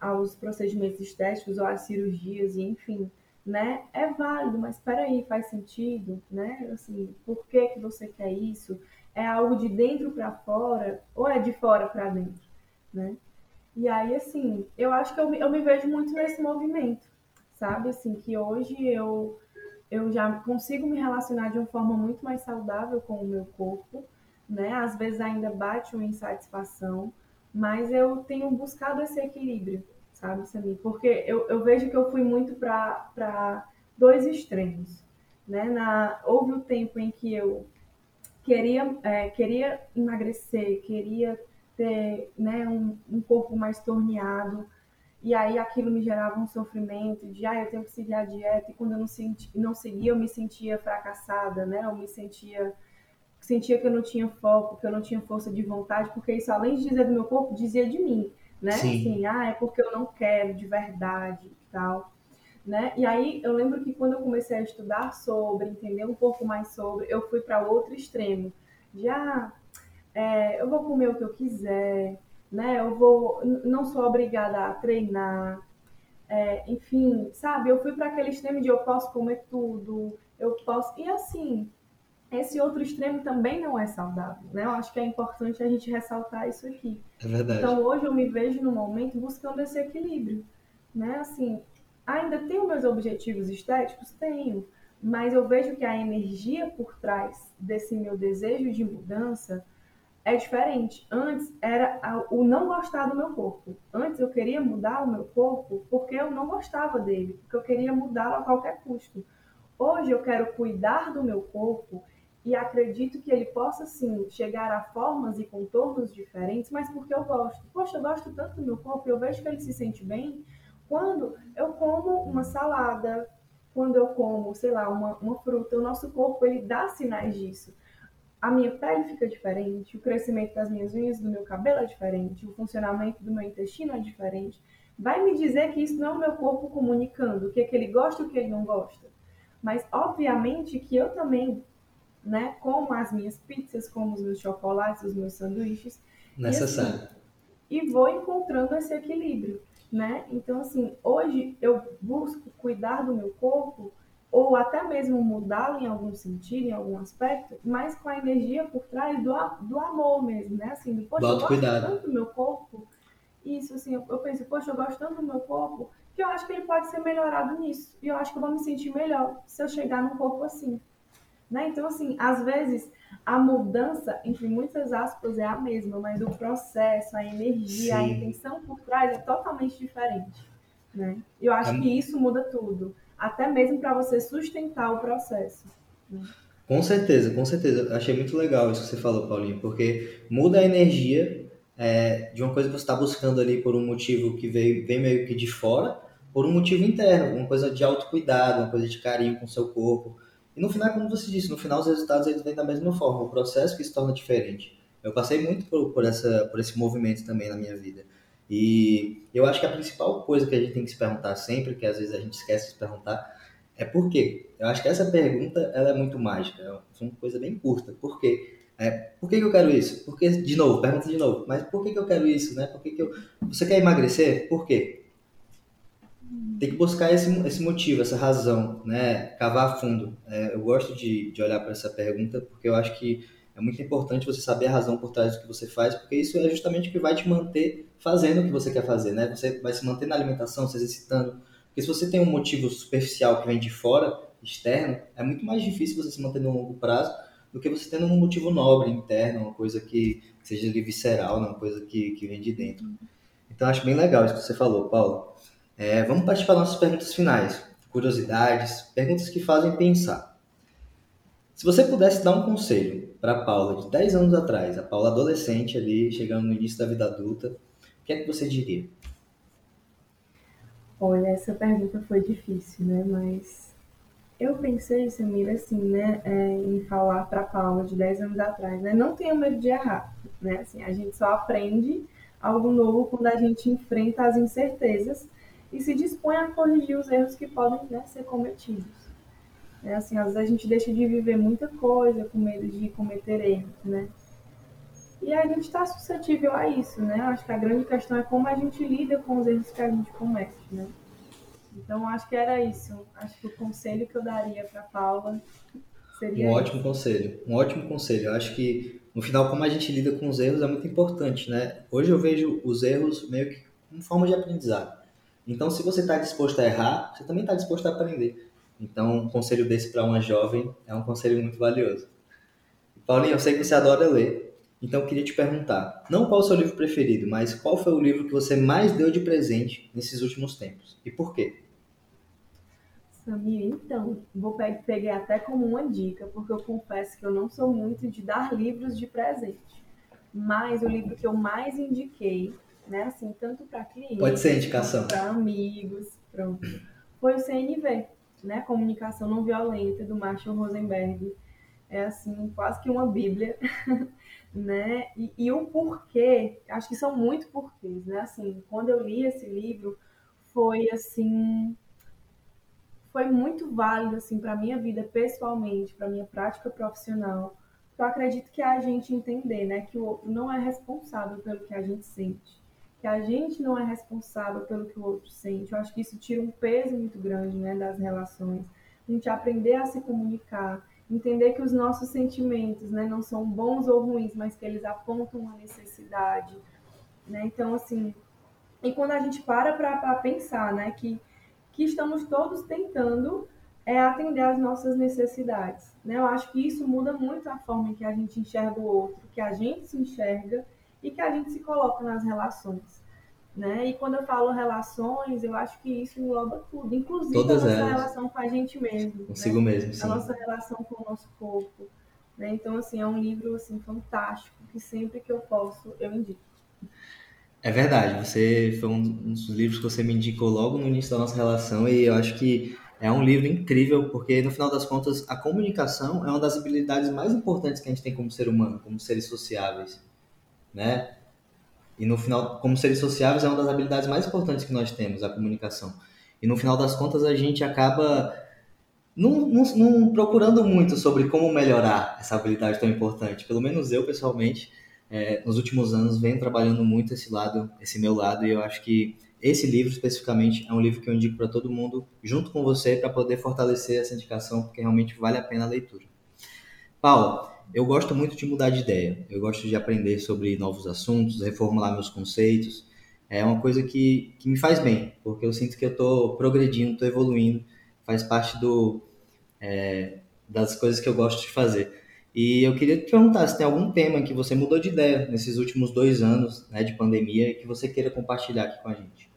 aos procedimentos estéticos ou às cirurgias, e enfim, né, é válido, mas espera aí, faz sentido, né, assim, por que que você quer isso? É algo de dentro para fora ou é de fora para dentro, né? E aí, assim, eu acho que eu, eu me vejo muito nesse movimento, sabe? Assim, que hoje eu eu já consigo me relacionar de uma forma muito mais saudável com o meu corpo, né? Às vezes ainda bate uma insatisfação, mas eu tenho buscado esse equilíbrio, sabe, Samir? Porque eu, eu vejo que eu fui muito para dois extremos, né? Na, houve o tempo em que eu queria, é, queria emagrecer, queria ter né, um, um corpo mais torneado, e aí aquilo me gerava um sofrimento de, ah, eu tenho que seguir a dieta, e quando eu não, senti, não seguia, eu me sentia fracassada, né? Eu me sentia, sentia que eu não tinha foco, que eu não tinha força de vontade, porque isso, além de dizer do meu corpo, dizia de mim, né? Sim. Assim, ah, é porque eu não quero de verdade e tal. Né? E aí eu lembro que quando eu comecei a estudar sobre, entender um pouco mais sobre, eu fui para outro extremo. De, ah, é, eu vou comer o que eu quiser, né? Eu vou, não sou obrigada a treinar, é, enfim, sabe? Eu fui para aquele extremo de eu posso comer tudo, eu posso e assim, esse outro extremo também não é saudável, né? Eu acho que é importante a gente ressaltar isso aqui. É verdade. Então hoje eu me vejo no momento buscando esse equilíbrio, né? Assim, ainda tenho meus objetivos estéticos, tenho, mas eu vejo que a energia por trás desse meu desejo de mudança é diferente. Antes era o não gostar do meu corpo. Antes eu queria mudar o meu corpo porque eu não gostava dele, porque eu queria mudá-lo a qualquer custo. Hoje eu quero cuidar do meu corpo e acredito que ele possa sim chegar a formas e contornos diferentes, mas porque eu gosto. Poxa, eu gosto tanto do meu corpo, eu vejo que ele se sente bem quando eu como uma salada, quando eu como, sei lá, uma, uma fruta, o nosso corpo ele dá sinais disso a minha pele fica diferente, o crescimento das minhas unhas, do meu cabelo é diferente, o funcionamento do meu intestino é diferente. Vai me dizer que isso não é o meu corpo comunicando o que, é que ele gosta e o que ele não gosta. Mas, obviamente, que eu também, né, como as minhas pizzas, como os meus chocolates, os meus sanduíches. Necessário. E, assim, e vou encontrando esse equilíbrio, né? Então, assim, hoje eu busco cuidar do meu corpo ou até mesmo mudá-lo em algum sentido, em algum aspecto, mas com a energia por trás do, do amor mesmo, né? Assim, do, poxa, eu gosto tanto do meu corpo, isso, assim, eu, eu penso, poxa, eu gosto tanto do meu corpo, que eu acho que ele pode ser melhorado nisso, e eu acho que eu vou me sentir melhor se eu chegar num corpo assim, né? Então, assim, às vezes, a mudança, entre muitas aspas, é a mesma, mas o processo, a energia, Sim. a intenção por trás é totalmente diferente, né? Eu acho é... que isso muda tudo até mesmo para você sustentar o processo. Né? Com certeza, com certeza. Achei muito legal isso que você falou, Paulinho, porque muda a energia é, de uma coisa que você está buscando ali por um motivo que veio, vem meio que de fora, por um motivo interno, uma coisa de autocuidado, uma coisa de carinho com o seu corpo. E no final, como você disse, no final os resultados eles vêm da mesma forma, o processo que se torna diferente. Eu passei muito por, por, essa, por esse movimento também na minha vida. E eu acho que a principal coisa que a gente tem que se perguntar sempre, que às vezes a gente esquece de se perguntar, é por quê? Eu acho que essa pergunta ela é muito mágica, é uma coisa bem curta. Por quê? É, por que, que, eu quero isso? Porque, de novo, pergunta de novo, mas por que, que eu quero isso? Né? Por que, que eu... Você quer emagrecer? Por quê? Tem que buscar esse, esse motivo, essa razão, né? cavar fundo. É, eu gosto de, de olhar para essa pergunta porque eu acho que é muito importante você saber a razão por trás do que você faz, porque isso é justamente o que vai te manter fazendo o que você quer fazer, né? Você vai se manter na alimentação, se exercitando. Porque se você tem um motivo superficial que vem de fora, externo, é muito mais difícil você se manter no longo prazo do que você tendo um motivo nobre, interno, uma coisa que, seja ali visceral, né? uma coisa que, que vem de dentro. Então, acho bem legal isso que você falou, Paulo. É, vamos partir para nossas perguntas finais. Curiosidades, perguntas que fazem pensar. Se você pudesse dar um conselho para Paula de 10 anos atrás, a Paula adolescente ali, chegando no início da vida adulta, o que é que você diria? Olha, essa pergunta foi difícil, né? Mas eu pensei, Samira, assim, né, é, em falar para Paula de 10 anos atrás, né? Não tenha medo de errar, né? Assim, a gente só aprende algo novo quando a gente enfrenta as incertezas e se dispõe a corrigir os erros que podem né, ser cometidos. É assim, às vezes a gente deixa de viver muita coisa com medo de cometer erros, né? E a gente está suscetível a isso, né? Acho que a grande questão é como a gente lida com os erros que a gente comete, né? Então, acho que era isso. Acho que o conselho que eu daria para Paula seria. Um ótimo conselho. Um ótimo conselho. Eu acho que, no final, como a gente lida com os erros é muito importante, né? Hoje eu vejo os erros meio que como forma de aprendizado. Então, se você está disposto a errar, você também está disposto a aprender. Então, um conselho desse para uma jovem é um conselho muito valioso. Paulinho, eu sei que você adora ler, então eu queria te perguntar, não qual o seu livro preferido, mas qual foi o livro que você mais deu de presente nesses últimos tempos e por quê? Samir, então, vou pegar até como uma dica, porque eu confesso que eu não sou muito de dar livros de presente. Mas o livro que eu mais indiquei, né, assim, tanto para clientes, pode ser indicação, para amigos, pronto, foi o CNV, né, Comunicação Não Violenta do Marshall Rosenberg. É assim, quase que uma bíblia, (laughs) né? E, e o porquê, acho que são muito porquês, né? Assim, quando eu li esse livro, foi assim foi muito válido assim para minha vida pessoalmente, para minha prática profissional. Eu acredito que é a gente entender, né, que o outro não é responsável pelo que a gente sente, que a gente não é responsável pelo que o outro sente. Eu acho que isso tira um peso muito grande, né, das relações. A gente aprender a se comunicar, entender que os nossos sentimentos, né, não são bons ou ruins, mas que eles apontam uma necessidade, né? Então, assim, e quando a gente para para pensar, né, que que estamos todos tentando é, atender às nossas necessidades. Né? Eu acho que isso muda muito a forma em que a gente enxerga o outro, que a gente se enxerga e que a gente se coloca nas relações. Né? E quando eu falo relações, eu acho que isso engloba tudo, inclusive Todas a nossa elas. relação com a gente mesmo. Consigo né? mesmo, sim. A nossa relação com o nosso corpo. Né? Então, assim, é um livro assim, fantástico, que sempre que eu posso, eu indico. É verdade, você foi um dos livros que você me indicou logo no início da nossa relação e eu acho que é um livro incrível porque no final das contas a comunicação é uma das habilidades mais importantes que a gente tem como ser humano, como seres sociáveis, né? E no final, como seres sociáveis é uma das habilidades mais importantes que nós temos, a comunicação. E no final das contas a gente acaba não, procurando muito sobre como melhorar essa habilidade tão importante. Pelo menos eu pessoalmente é, nos últimos anos venho trabalhando muito esse lado, esse meu lado, e eu acho que esse livro especificamente é um livro que eu indico para todo mundo, junto com você, para poder fortalecer essa indicação, porque realmente vale a pena a leitura. Paula, eu gosto muito de mudar de ideia, eu gosto de aprender sobre novos assuntos, reformular meus conceitos. É uma coisa que, que me faz bem, porque eu sinto que eu estou progredindo, estou evoluindo, faz parte do, é, das coisas que eu gosto de fazer. E eu queria te perguntar se tem algum tema que você mudou de ideia nesses últimos dois anos né, de pandemia que você queira compartilhar aqui com a gente.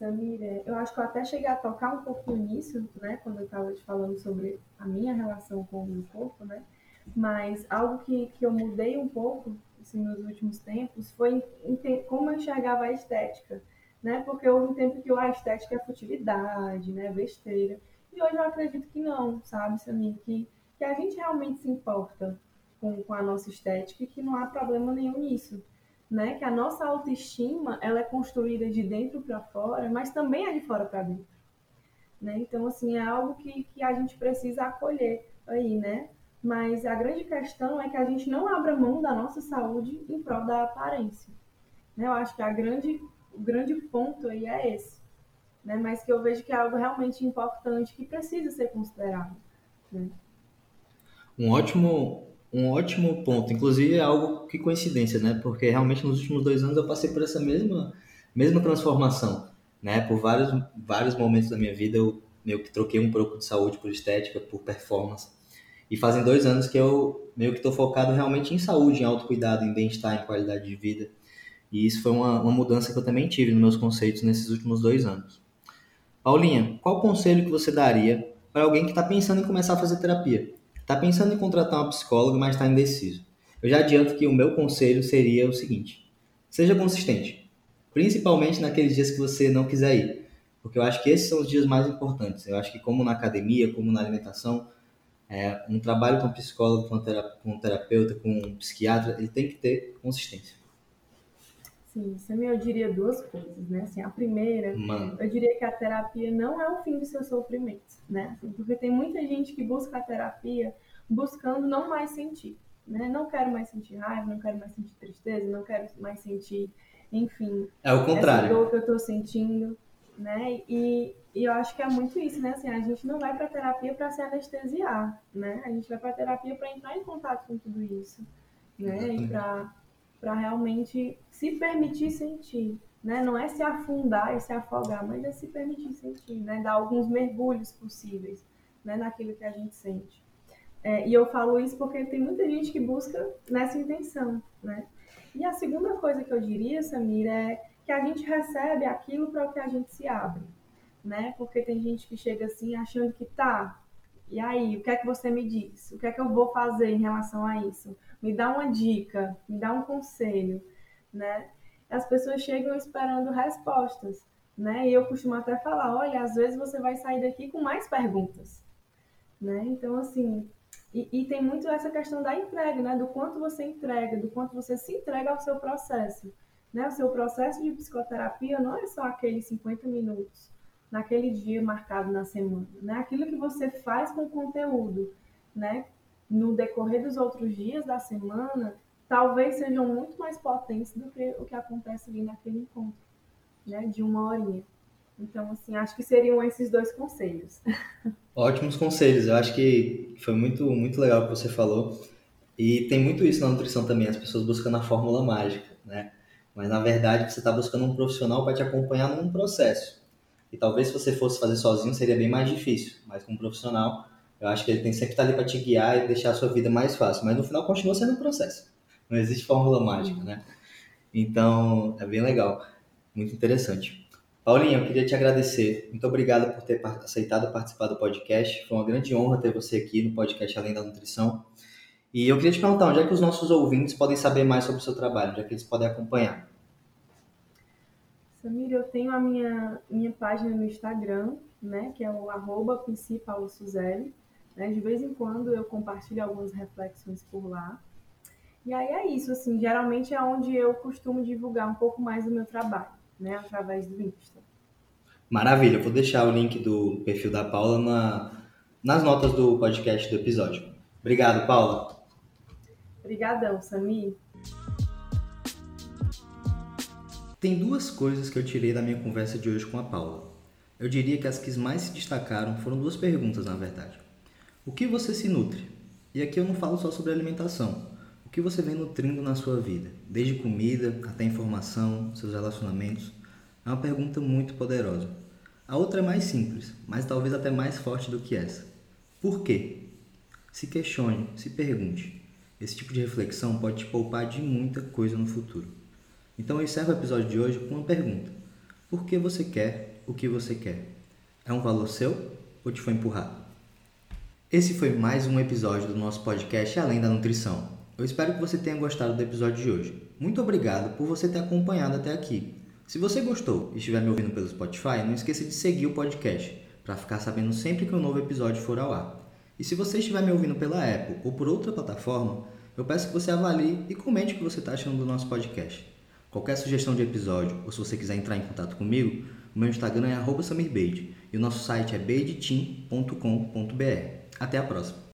Samira, eu acho que eu até cheguei a tocar um pouco nisso, né, quando eu estava te falando sobre a minha relação com o meu corpo, né, mas algo que, que eu mudei um pouco assim, nos últimos tempos foi como eu enxergava a estética, né, porque houve um tempo que a estética é futilidade, né, besteira, e hoje eu acredito que não, sabe, Samir, que que a gente realmente se importa com, com a nossa estética e que não há problema nenhum nisso. Né? Que a nossa autoestima ela é construída de dentro para fora, mas também é de fora para dentro. Né? Então, assim, é algo que, que a gente precisa acolher aí, né? Mas a grande questão é que a gente não abra mão da nossa saúde em prol da aparência. Né? Eu acho que a grande, o grande ponto aí é esse. Né? Mas que eu vejo que é algo realmente importante que precisa ser considerado. Né? Um ótimo, um ótimo ponto. Inclusive é algo que coincidência, né? Porque realmente nos últimos dois anos eu passei por essa mesma, mesma transformação, né? Por vários, vários momentos da minha vida eu meio que troquei um pouco de saúde por estética, por performance. E fazem dois anos que eu meio que estou focado realmente em saúde, em autocuidado, em bem-estar, em qualidade de vida. E isso foi uma, uma mudança que eu também tive nos meus conceitos nesses últimos dois anos. Paulinha, qual conselho que você daria para alguém que está pensando em começar a fazer terapia? Está pensando em contratar uma psicóloga, mas está indeciso. Eu já adianto que o meu conselho seria o seguinte: seja consistente, principalmente naqueles dias que você não quiser ir, porque eu acho que esses são os dias mais importantes. Eu acho que, como na academia, como na alimentação, é, um trabalho com psicólogo, com terapeuta, com um psiquiatra, ele tem que ter consistência. Sim, Samir, eu diria duas coisas, né? Assim, a primeira, Mano. eu diria que a terapia não é o fim do seu sofrimento, né? Assim, porque tem muita gente que busca a terapia buscando não mais sentir, né? Não quero mais sentir raiva, não quero mais sentir tristeza, não quero mais sentir, enfim, é o contrário. essa dor que eu tô sentindo, né? E, e eu acho que é muito isso, né? Assim, a gente não vai para terapia para se anestesiar, né? A gente vai para terapia para entrar em contato com tudo isso, né? E para para realmente se permitir sentir, né? Não é se afundar e se afogar, mas é se permitir sentir, né? Dar alguns mergulhos possíveis, né? Naquilo que a gente sente. É, e eu falo isso porque tem muita gente que busca nessa intenção, né? E a segunda coisa que eu diria, Samira, é que a gente recebe aquilo para o que a gente se abre, né? Porque tem gente que chega assim achando que tá, e aí, o que é que você me diz? O que é que eu vou fazer em relação a isso? Me dá uma dica, me dá um conselho, né? As pessoas chegam esperando respostas, né? E eu costumo até falar, olha, às vezes você vai sair daqui com mais perguntas, né? Então, assim, e, e, tem muito essa questão da entrega, né? Do quanto você entrega, do quanto você se entrega ao seu processo. Né? O seu processo de psicoterapia não é só aqueles 50 minutos naquele dia marcado na semana, né? Aquilo que você faz com o conteúdo, né? No decorrer dos outros dias da semana, talvez sejam muito mais potentes do que o que acontece ali naquele encontro, né? De uma horinha. Então, assim, acho que seriam esses dois conselhos. (laughs) Ótimos conselhos. Eu acho que foi muito, muito legal o que você falou. E tem muito isso na nutrição também, as pessoas buscando a fórmula mágica, né? Mas na verdade você está buscando um profissional para te acompanhar num processo. E talvez se você fosse fazer sozinho seria bem mais difícil, mas com um profissional, eu acho que ele tem sempre que estar ali para te guiar e deixar a sua vida mais fácil. Mas no final continua sendo um processo. Não existe fórmula mágica, né? Então, é bem legal. Muito interessante. Paulinha, eu queria te agradecer. Muito obrigado por ter aceitado participar do podcast. Foi uma grande honra ter você aqui no podcast Além da Nutrição. E eu queria te perguntar, onde é que os nossos ouvintes podem saber mais sobre o seu trabalho? Onde é que eles podem acompanhar? Samir, eu tenho a minha, minha página no Instagram, né, que é o arroba né, de vez em quando eu compartilho algumas reflexões por lá. E aí é isso, assim, geralmente é onde eu costumo divulgar um pouco mais do meu trabalho, né, através do Insta. Maravilha, eu vou deixar o link do perfil da Paula na, nas notas do podcast do episódio. Obrigado, Paula. Obrigadão, Samir. Tem duas coisas que eu tirei da minha conversa de hoje com a Paula. Eu diria que as que mais se destacaram foram duas perguntas, na verdade. O que você se nutre? E aqui eu não falo só sobre alimentação. O que você vem nutrindo na sua vida? Desde comida até informação, seus relacionamentos. É uma pergunta muito poderosa. A outra é mais simples, mas talvez até mais forte do que essa. Por quê? Se questione, se pergunte. Esse tipo de reflexão pode te poupar de muita coisa no futuro. Então eu encerro o episódio de hoje com uma pergunta: Por que você quer o que você quer? É um valor seu ou te foi empurrado? Esse foi mais um episódio do nosso podcast Além da Nutrição. Eu espero que você tenha gostado do episódio de hoje. Muito obrigado por você ter acompanhado até aqui. Se você gostou e estiver me ouvindo pelo Spotify, não esqueça de seguir o podcast para ficar sabendo sempre que um novo episódio for ao ar. E se você estiver me ouvindo pela Apple ou por outra plataforma, eu peço que você avalie e comente o que você está achando do nosso podcast. Qualquer sugestão de episódio ou se você quiser entrar em contato comigo, o meu Instagram é @samirbeide e o nosso site é beideteam.com.br. Até a próxima!